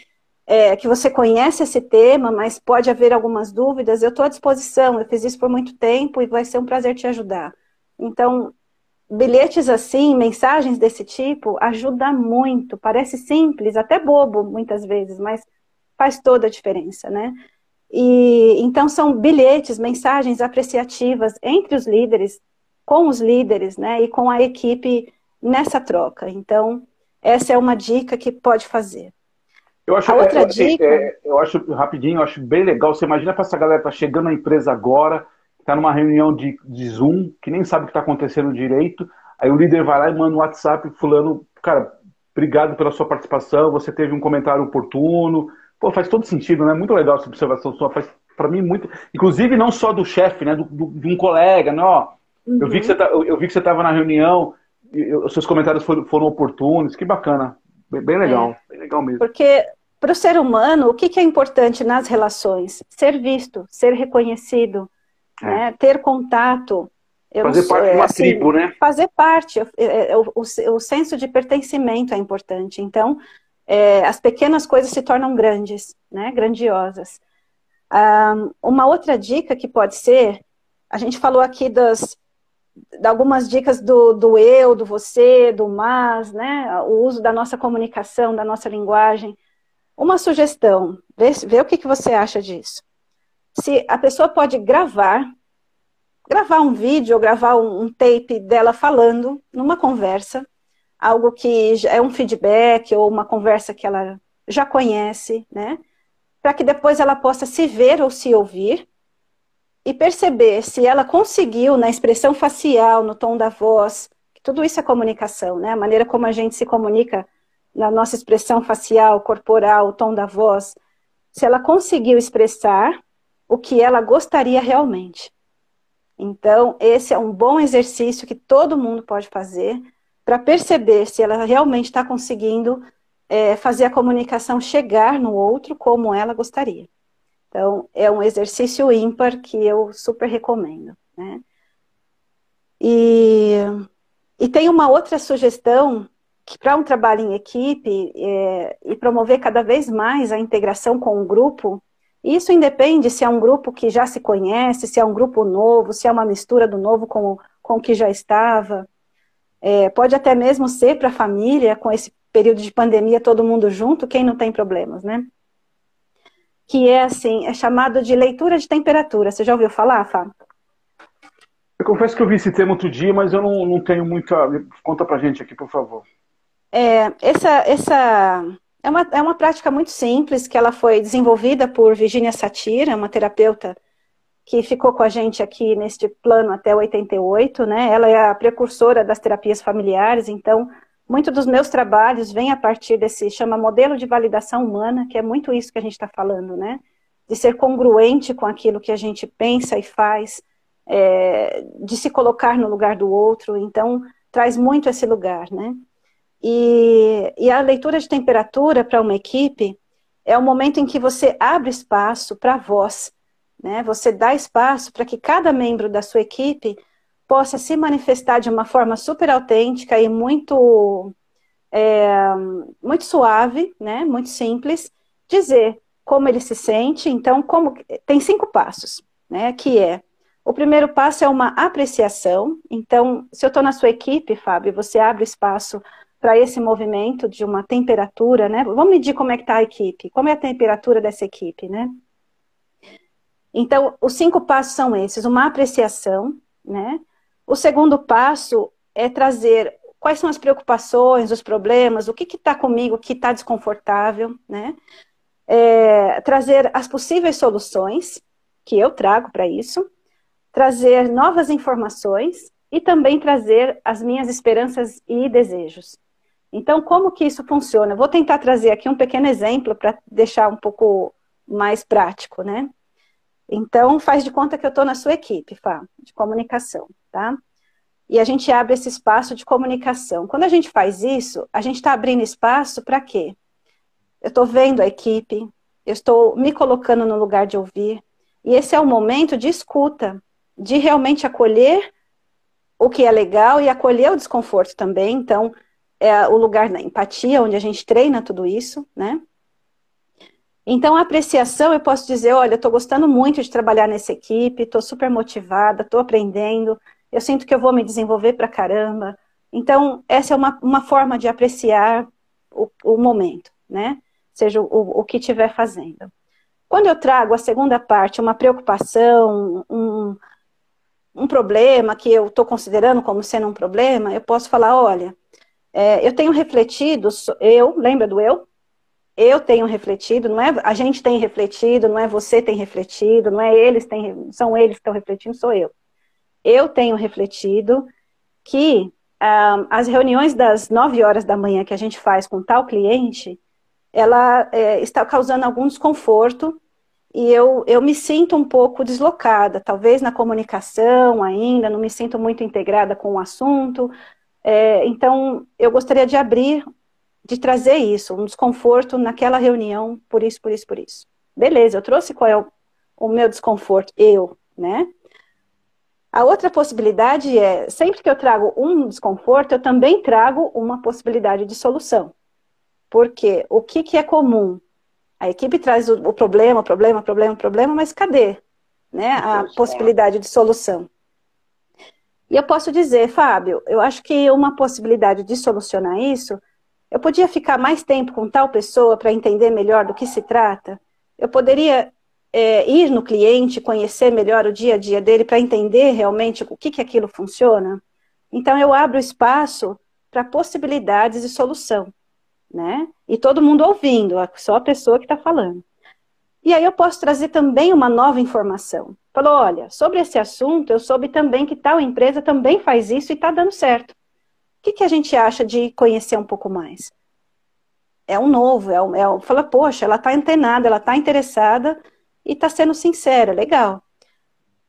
é, que você conhece esse tema, mas pode haver algumas dúvidas, eu estou à disposição, eu fiz isso por muito tempo e vai ser um prazer te ajudar. Então, bilhetes assim, mensagens desse tipo, ajuda muito, parece simples, até bobo muitas vezes, mas faz toda a diferença, né? E então são bilhetes, mensagens apreciativas entre os líderes, com os líderes, né, e com a equipe nessa troca. Então, essa é uma dica que pode fazer. Eu acho, a outra é, dica... É, eu acho, rapidinho, eu acho bem legal. Você imagina para essa galera que tá chegando na empresa agora, está numa reunião de, de Zoom, que nem sabe o que está acontecendo direito, aí o líder vai lá e manda um WhatsApp fulano, cara, obrigado pela sua participação, você teve um comentário oportuno. Pô, faz todo sentido, né? Muito legal essa observação sua. Faz para mim muito. Inclusive, não só do chefe, né? Do, do, de um colega, né? Ó, uhum. eu vi que você tá, eu, eu vi que você estava na reunião, os seus comentários foram, foram oportunos, que bacana. Bem, bem legal, é. bem legal mesmo. Porque para o ser humano, o que, que, é importante nas relações? Ser visto, ser reconhecido, é. né? ter contato. Eu fazer parte de uma assim, tribo, né? Fazer parte. O, o, o, senso de pertencimento é importante. Então, é, as pequenas coisas se tornam grandes, né? Grandiosas. Um, uma outra dica que pode ser, a gente falou aqui das, algumas dicas do, do eu, do você, do mas, né? O uso da nossa comunicação, da nossa linguagem. Uma sugestão, vê, vê o que, que você acha disso. Se a pessoa pode gravar, gravar um vídeo ou gravar um, um tape dela falando numa conversa, algo que é um feedback ou uma conversa que ela já conhece, né? Para que depois ela possa se ver ou se ouvir e perceber se ela conseguiu na expressão facial, no tom da voz, tudo isso é comunicação, né? A maneira como a gente se comunica na nossa expressão facial, corporal, o tom da voz, se ela conseguiu expressar o que ela gostaria realmente. Então, esse é um bom exercício que todo mundo pode fazer para perceber se ela realmente está conseguindo é, fazer a comunicação chegar no outro como ela gostaria. Então, é um exercício ímpar que eu super recomendo. Né? E, e tem uma outra sugestão que para um trabalho em equipe é, e promover cada vez mais a integração com o grupo, isso independe se é um grupo que já se conhece, se é um grupo novo, se é uma mistura do novo com, com o que já estava. É, pode até mesmo ser para a família, com esse período de pandemia, todo mundo junto, quem não tem problemas, né? Que é assim, é chamado de leitura de temperatura. Você já ouviu falar, Fábio? Eu confesso que eu vi esse termo outro dia, mas eu não, não tenho muita. Conta pra gente aqui, por favor. É, essa, essa é, uma, é uma prática muito simples que ela foi desenvolvida por Virginia Satira, uma terapeuta que ficou com a gente aqui neste plano até 88, né? Ela é a precursora das terapias familiares, então muito dos meus trabalhos vem a partir desse, chama modelo de validação humana, que é muito isso que a gente está falando, né? De ser congruente com aquilo que a gente pensa e faz, é, de se colocar no lugar do outro, então traz muito esse lugar, né? E, e a leitura de temperatura para uma equipe é o momento em que você abre espaço para a voz, né? Você dá espaço para que cada membro da sua equipe possa se manifestar de uma forma super autêntica e muito, é, muito suave, né, muito simples, dizer como ele se sente. Então, como tem cinco passos, né, que é o primeiro passo é uma apreciação. Então, se eu estou na sua equipe, Fábio, você abre espaço para esse movimento de uma temperatura, né? Vamos medir como é que está a equipe, como é a temperatura dessa equipe, né? Então, os cinco passos são esses: uma apreciação, né? O segundo passo é trazer quais são as preocupações, os problemas, o que está comigo, o que está desconfortável, né? É, trazer as possíveis soluções que eu trago para isso, trazer novas informações e também trazer as minhas esperanças e desejos. Então, como que isso funciona? vou tentar trazer aqui um pequeno exemplo para deixar um pouco mais prático, né? Então, faz de conta que eu estou na sua equipe, Fá, de comunicação, tá? E a gente abre esse espaço de comunicação. Quando a gente faz isso, a gente está abrindo espaço para quê? Eu estou vendo a equipe, eu estou me colocando no lugar de ouvir, e esse é o momento de escuta, de realmente acolher o que é legal e acolher o desconforto também. Então, é o lugar da empatia, onde a gente treina tudo isso, né? Então, a apreciação, eu posso dizer, olha, estou gostando muito de trabalhar nessa equipe, estou super motivada, estou aprendendo, eu sinto que eu vou me desenvolver para caramba. Então, essa é uma, uma forma de apreciar o, o momento, né? Seja o, o que estiver fazendo. Quando eu trago a segunda parte, uma preocupação, um, um problema que eu estou considerando como sendo um problema, eu posso falar, olha, é, eu tenho refletido, eu, lembra do eu? Eu tenho refletido, não é a gente tem refletido, não é você tem refletido, não é eles têm, são eles que estão refletindo, sou eu. Eu tenho refletido que ah, as reuniões das 9 horas da manhã que a gente faz com tal cliente, ela é, está causando algum desconforto e eu, eu me sinto um pouco deslocada, talvez na comunicação ainda, não me sinto muito integrada com o assunto. É, então, eu gostaria de abrir de trazer isso, um desconforto naquela reunião, por isso, por isso, por isso. Beleza, eu trouxe qual é o, o meu desconforto, eu, né? A outra possibilidade é, sempre que eu trago um desconforto, eu também trago uma possibilidade de solução. Porque o que, que é comum? A equipe traz o, o problema, problema, problema, problema, mas cadê né, a possibilidade de solução? E eu posso dizer, Fábio, eu acho que uma possibilidade de solucionar isso eu podia ficar mais tempo com tal pessoa para entender melhor do que se trata? Eu poderia é, ir no cliente, conhecer melhor o dia a dia dele para entender realmente o que, que aquilo funciona? Então, eu abro espaço para possibilidades de solução, né? E todo mundo ouvindo, só a pessoa que está falando. E aí eu posso trazer também uma nova informação. Falou, olha, sobre esse assunto, eu soube também que tal empresa também faz isso e está dando certo que, que a gente acha de conhecer um pouco mais? É um novo, é um, é um fala, poxa, ela está antenada, ela está interessada e está sendo sincera, legal.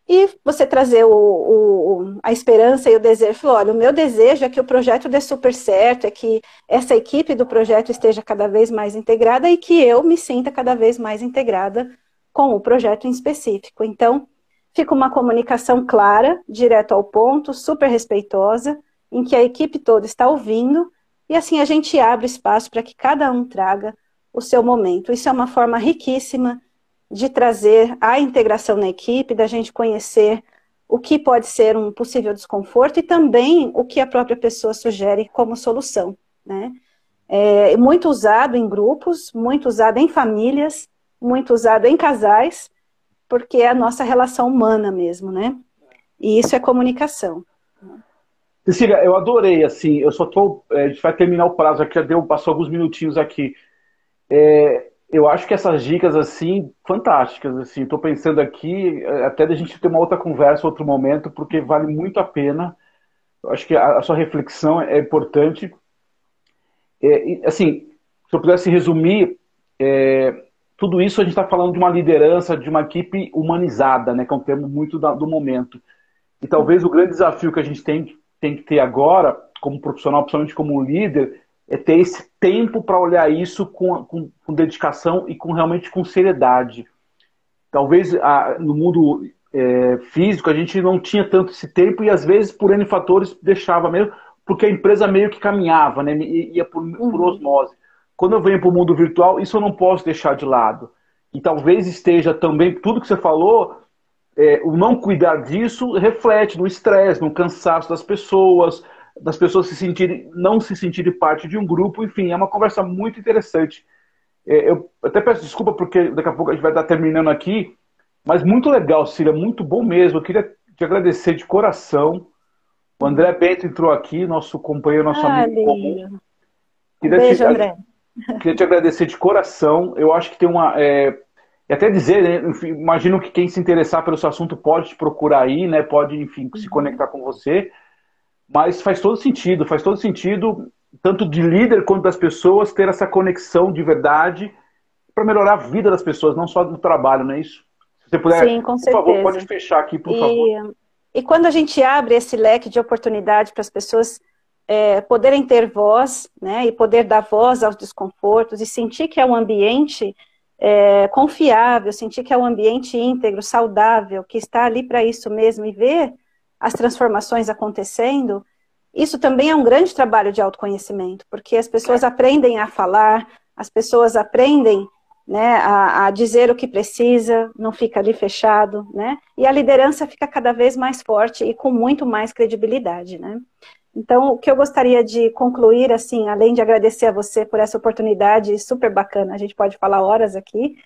E você trazer o, o, a esperança e o desejo, falou, olha, o meu desejo é que o projeto dê super certo, é que essa equipe do projeto esteja cada vez mais integrada e que eu me sinta cada vez mais integrada com o projeto em específico. Então, fica uma comunicação clara, direto ao ponto, super respeitosa, em que a equipe toda está ouvindo e assim a gente abre espaço para que cada um traga o seu momento. Isso é uma forma riquíssima de trazer a integração na equipe, da gente conhecer o que pode ser um possível desconforto e também o que a própria pessoa sugere como solução, né? É muito usado em grupos, muito usado em famílias, muito usado em casais, porque é a nossa relação humana mesmo, né? E isso é comunicação. Cecília, eu adorei, assim, eu só tô. É, a gente vai terminar o prazo aqui, já deu, passou alguns minutinhos aqui. É, eu acho que essas dicas, assim, fantásticas, assim, tô pensando aqui, é, até da gente ter uma outra conversa, outro momento, porque vale muito a pena. Eu acho que a, a sua reflexão é importante. É, assim, se eu pudesse resumir, é, tudo isso a gente está falando de uma liderança, de uma equipe humanizada, né, que é um termo muito da, do momento. E talvez o grande desafio que a gente tem tem que ter agora, como profissional, principalmente como líder, é ter esse tempo para olhar isso com, com, com, dedicação e com realmente com seriedade. Talvez a, no mundo é, físico a gente não tinha tanto esse tempo e às vezes por N fatores deixava mesmo, porque a empresa meio que caminhava, né, ia por, uhum. por osmose. Quando eu venho para o mundo virtual, isso eu não posso deixar de lado. E talvez esteja também, tudo que você falou, é, o não cuidar disso reflete no estresse, no cansaço das pessoas, das pessoas se sentirem, não se sentirem parte de um grupo, enfim, é uma conversa muito interessante. É, eu até peço desculpa porque daqui a pouco a gente vai estar terminando aqui, Mas muito legal, Cília, muito bom mesmo. Eu queria te agradecer de coração. O André Bento entrou aqui, nosso companheiro, nosso ah, amigo comum. Queria beijo, te, André. Queria te agradecer de coração. Eu acho que tem uma. É, e até dizer, né, enfim, imagino que quem se interessar pelo seu assunto pode te procurar aí, né? Pode, enfim, se uhum. conectar com você. Mas faz todo sentido, faz todo sentido, tanto de líder quanto das pessoas, ter essa conexão de verdade para melhorar a vida das pessoas, não só no trabalho, não é isso? Se você puder, Sim, com por favor, pode fechar aqui, por e, favor. E quando a gente abre esse leque de oportunidade para as pessoas é, poderem ter voz, né, e poder dar voz aos desconfortos e sentir que é um ambiente é, confiável, sentir que é um ambiente íntegro, saudável, que está ali para isso mesmo e ver as transformações acontecendo, isso também é um grande trabalho de autoconhecimento, porque as pessoas é. aprendem a falar, as pessoas aprendem né, a, a, dizer o que precisa, não fica ali fechado, né? E a liderança fica cada vez mais forte e com muito mais credibilidade, né? Então, o que eu gostaria de concluir, assim, além de agradecer a você por essa oportunidade super bacana, a gente pode falar horas aqui,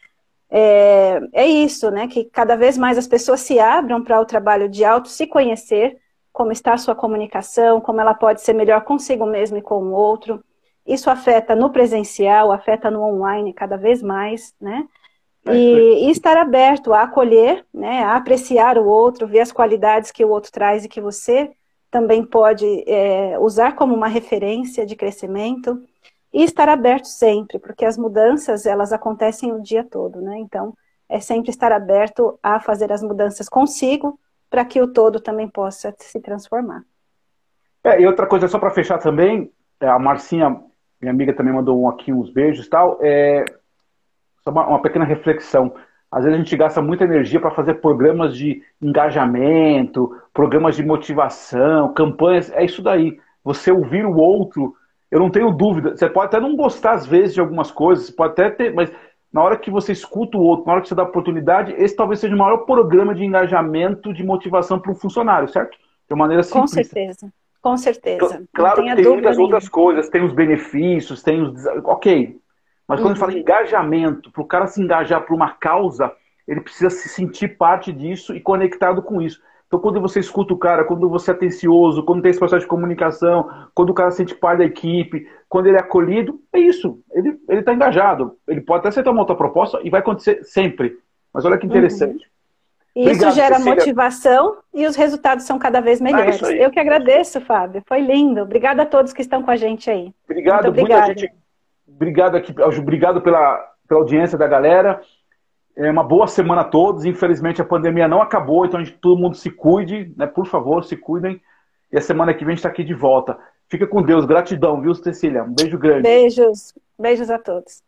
é, é isso, né? Que cada vez mais as pessoas se abram para o trabalho de auto se conhecer, como está a sua comunicação, como ela pode ser melhor consigo mesmo e com o outro. Isso afeta no presencial, afeta no online cada vez mais, né? É, e, e, estar aberto a acolher, né, a apreciar o outro, ver as qualidades que o outro traz e que você também pode é, usar como uma referência de crescimento e estar aberto sempre, porque as mudanças elas acontecem o dia todo, né? Então é sempre estar aberto a fazer as mudanças consigo para que o todo também possa se transformar. É, e outra coisa só para fechar também, é, a Marcinha, minha amiga também mandou aqui uns beijos e tal, é só uma, uma pequena reflexão. Às vezes a gente gasta muita energia para fazer programas de engajamento, programas de motivação, campanhas. É isso daí. Você ouvir o outro, eu não tenho dúvida. Você pode até não gostar às vezes de algumas coisas, pode até ter, mas na hora que você escuta o outro, na hora que você dá oportunidade, esse talvez seja o maior programa de engajamento, de motivação para um funcionário, certo? De uma maneira simples. Com certeza. Com certeza. Claro tem muitas outras coisas, tem os benefícios, tem os. Ok. Mas quando uhum. fala engajamento, para o cara se engajar por uma causa, ele precisa se sentir parte disso e conectado com isso. Então, quando você escuta o cara, quando você é atencioso, quando tem esse processo de comunicação, quando o cara sente parte da equipe, quando ele é acolhido, é isso. Ele está engajado. Ele pode até aceitar uma outra proposta e vai acontecer sempre. Mas olha que uhum. interessante. Uhum. E Obrigado, isso gera Cecília. motivação e os resultados são cada vez melhores. É Eu que agradeço, Fábio. Foi lindo. Obrigada a todos que estão com a gente aí. Obrigado, Muito obrigada. muita gente Obrigado aqui, obrigado pela, pela audiência da galera. É uma boa semana a todos. Infelizmente a pandemia não acabou, então gente, todo mundo se cuide, né? Por favor, se cuidem. E a semana que vem a gente está aqui de volta. Fica com Deus. Gratidão, viu, Cecília? Um beijo grande. Beijos. Beijos a todos.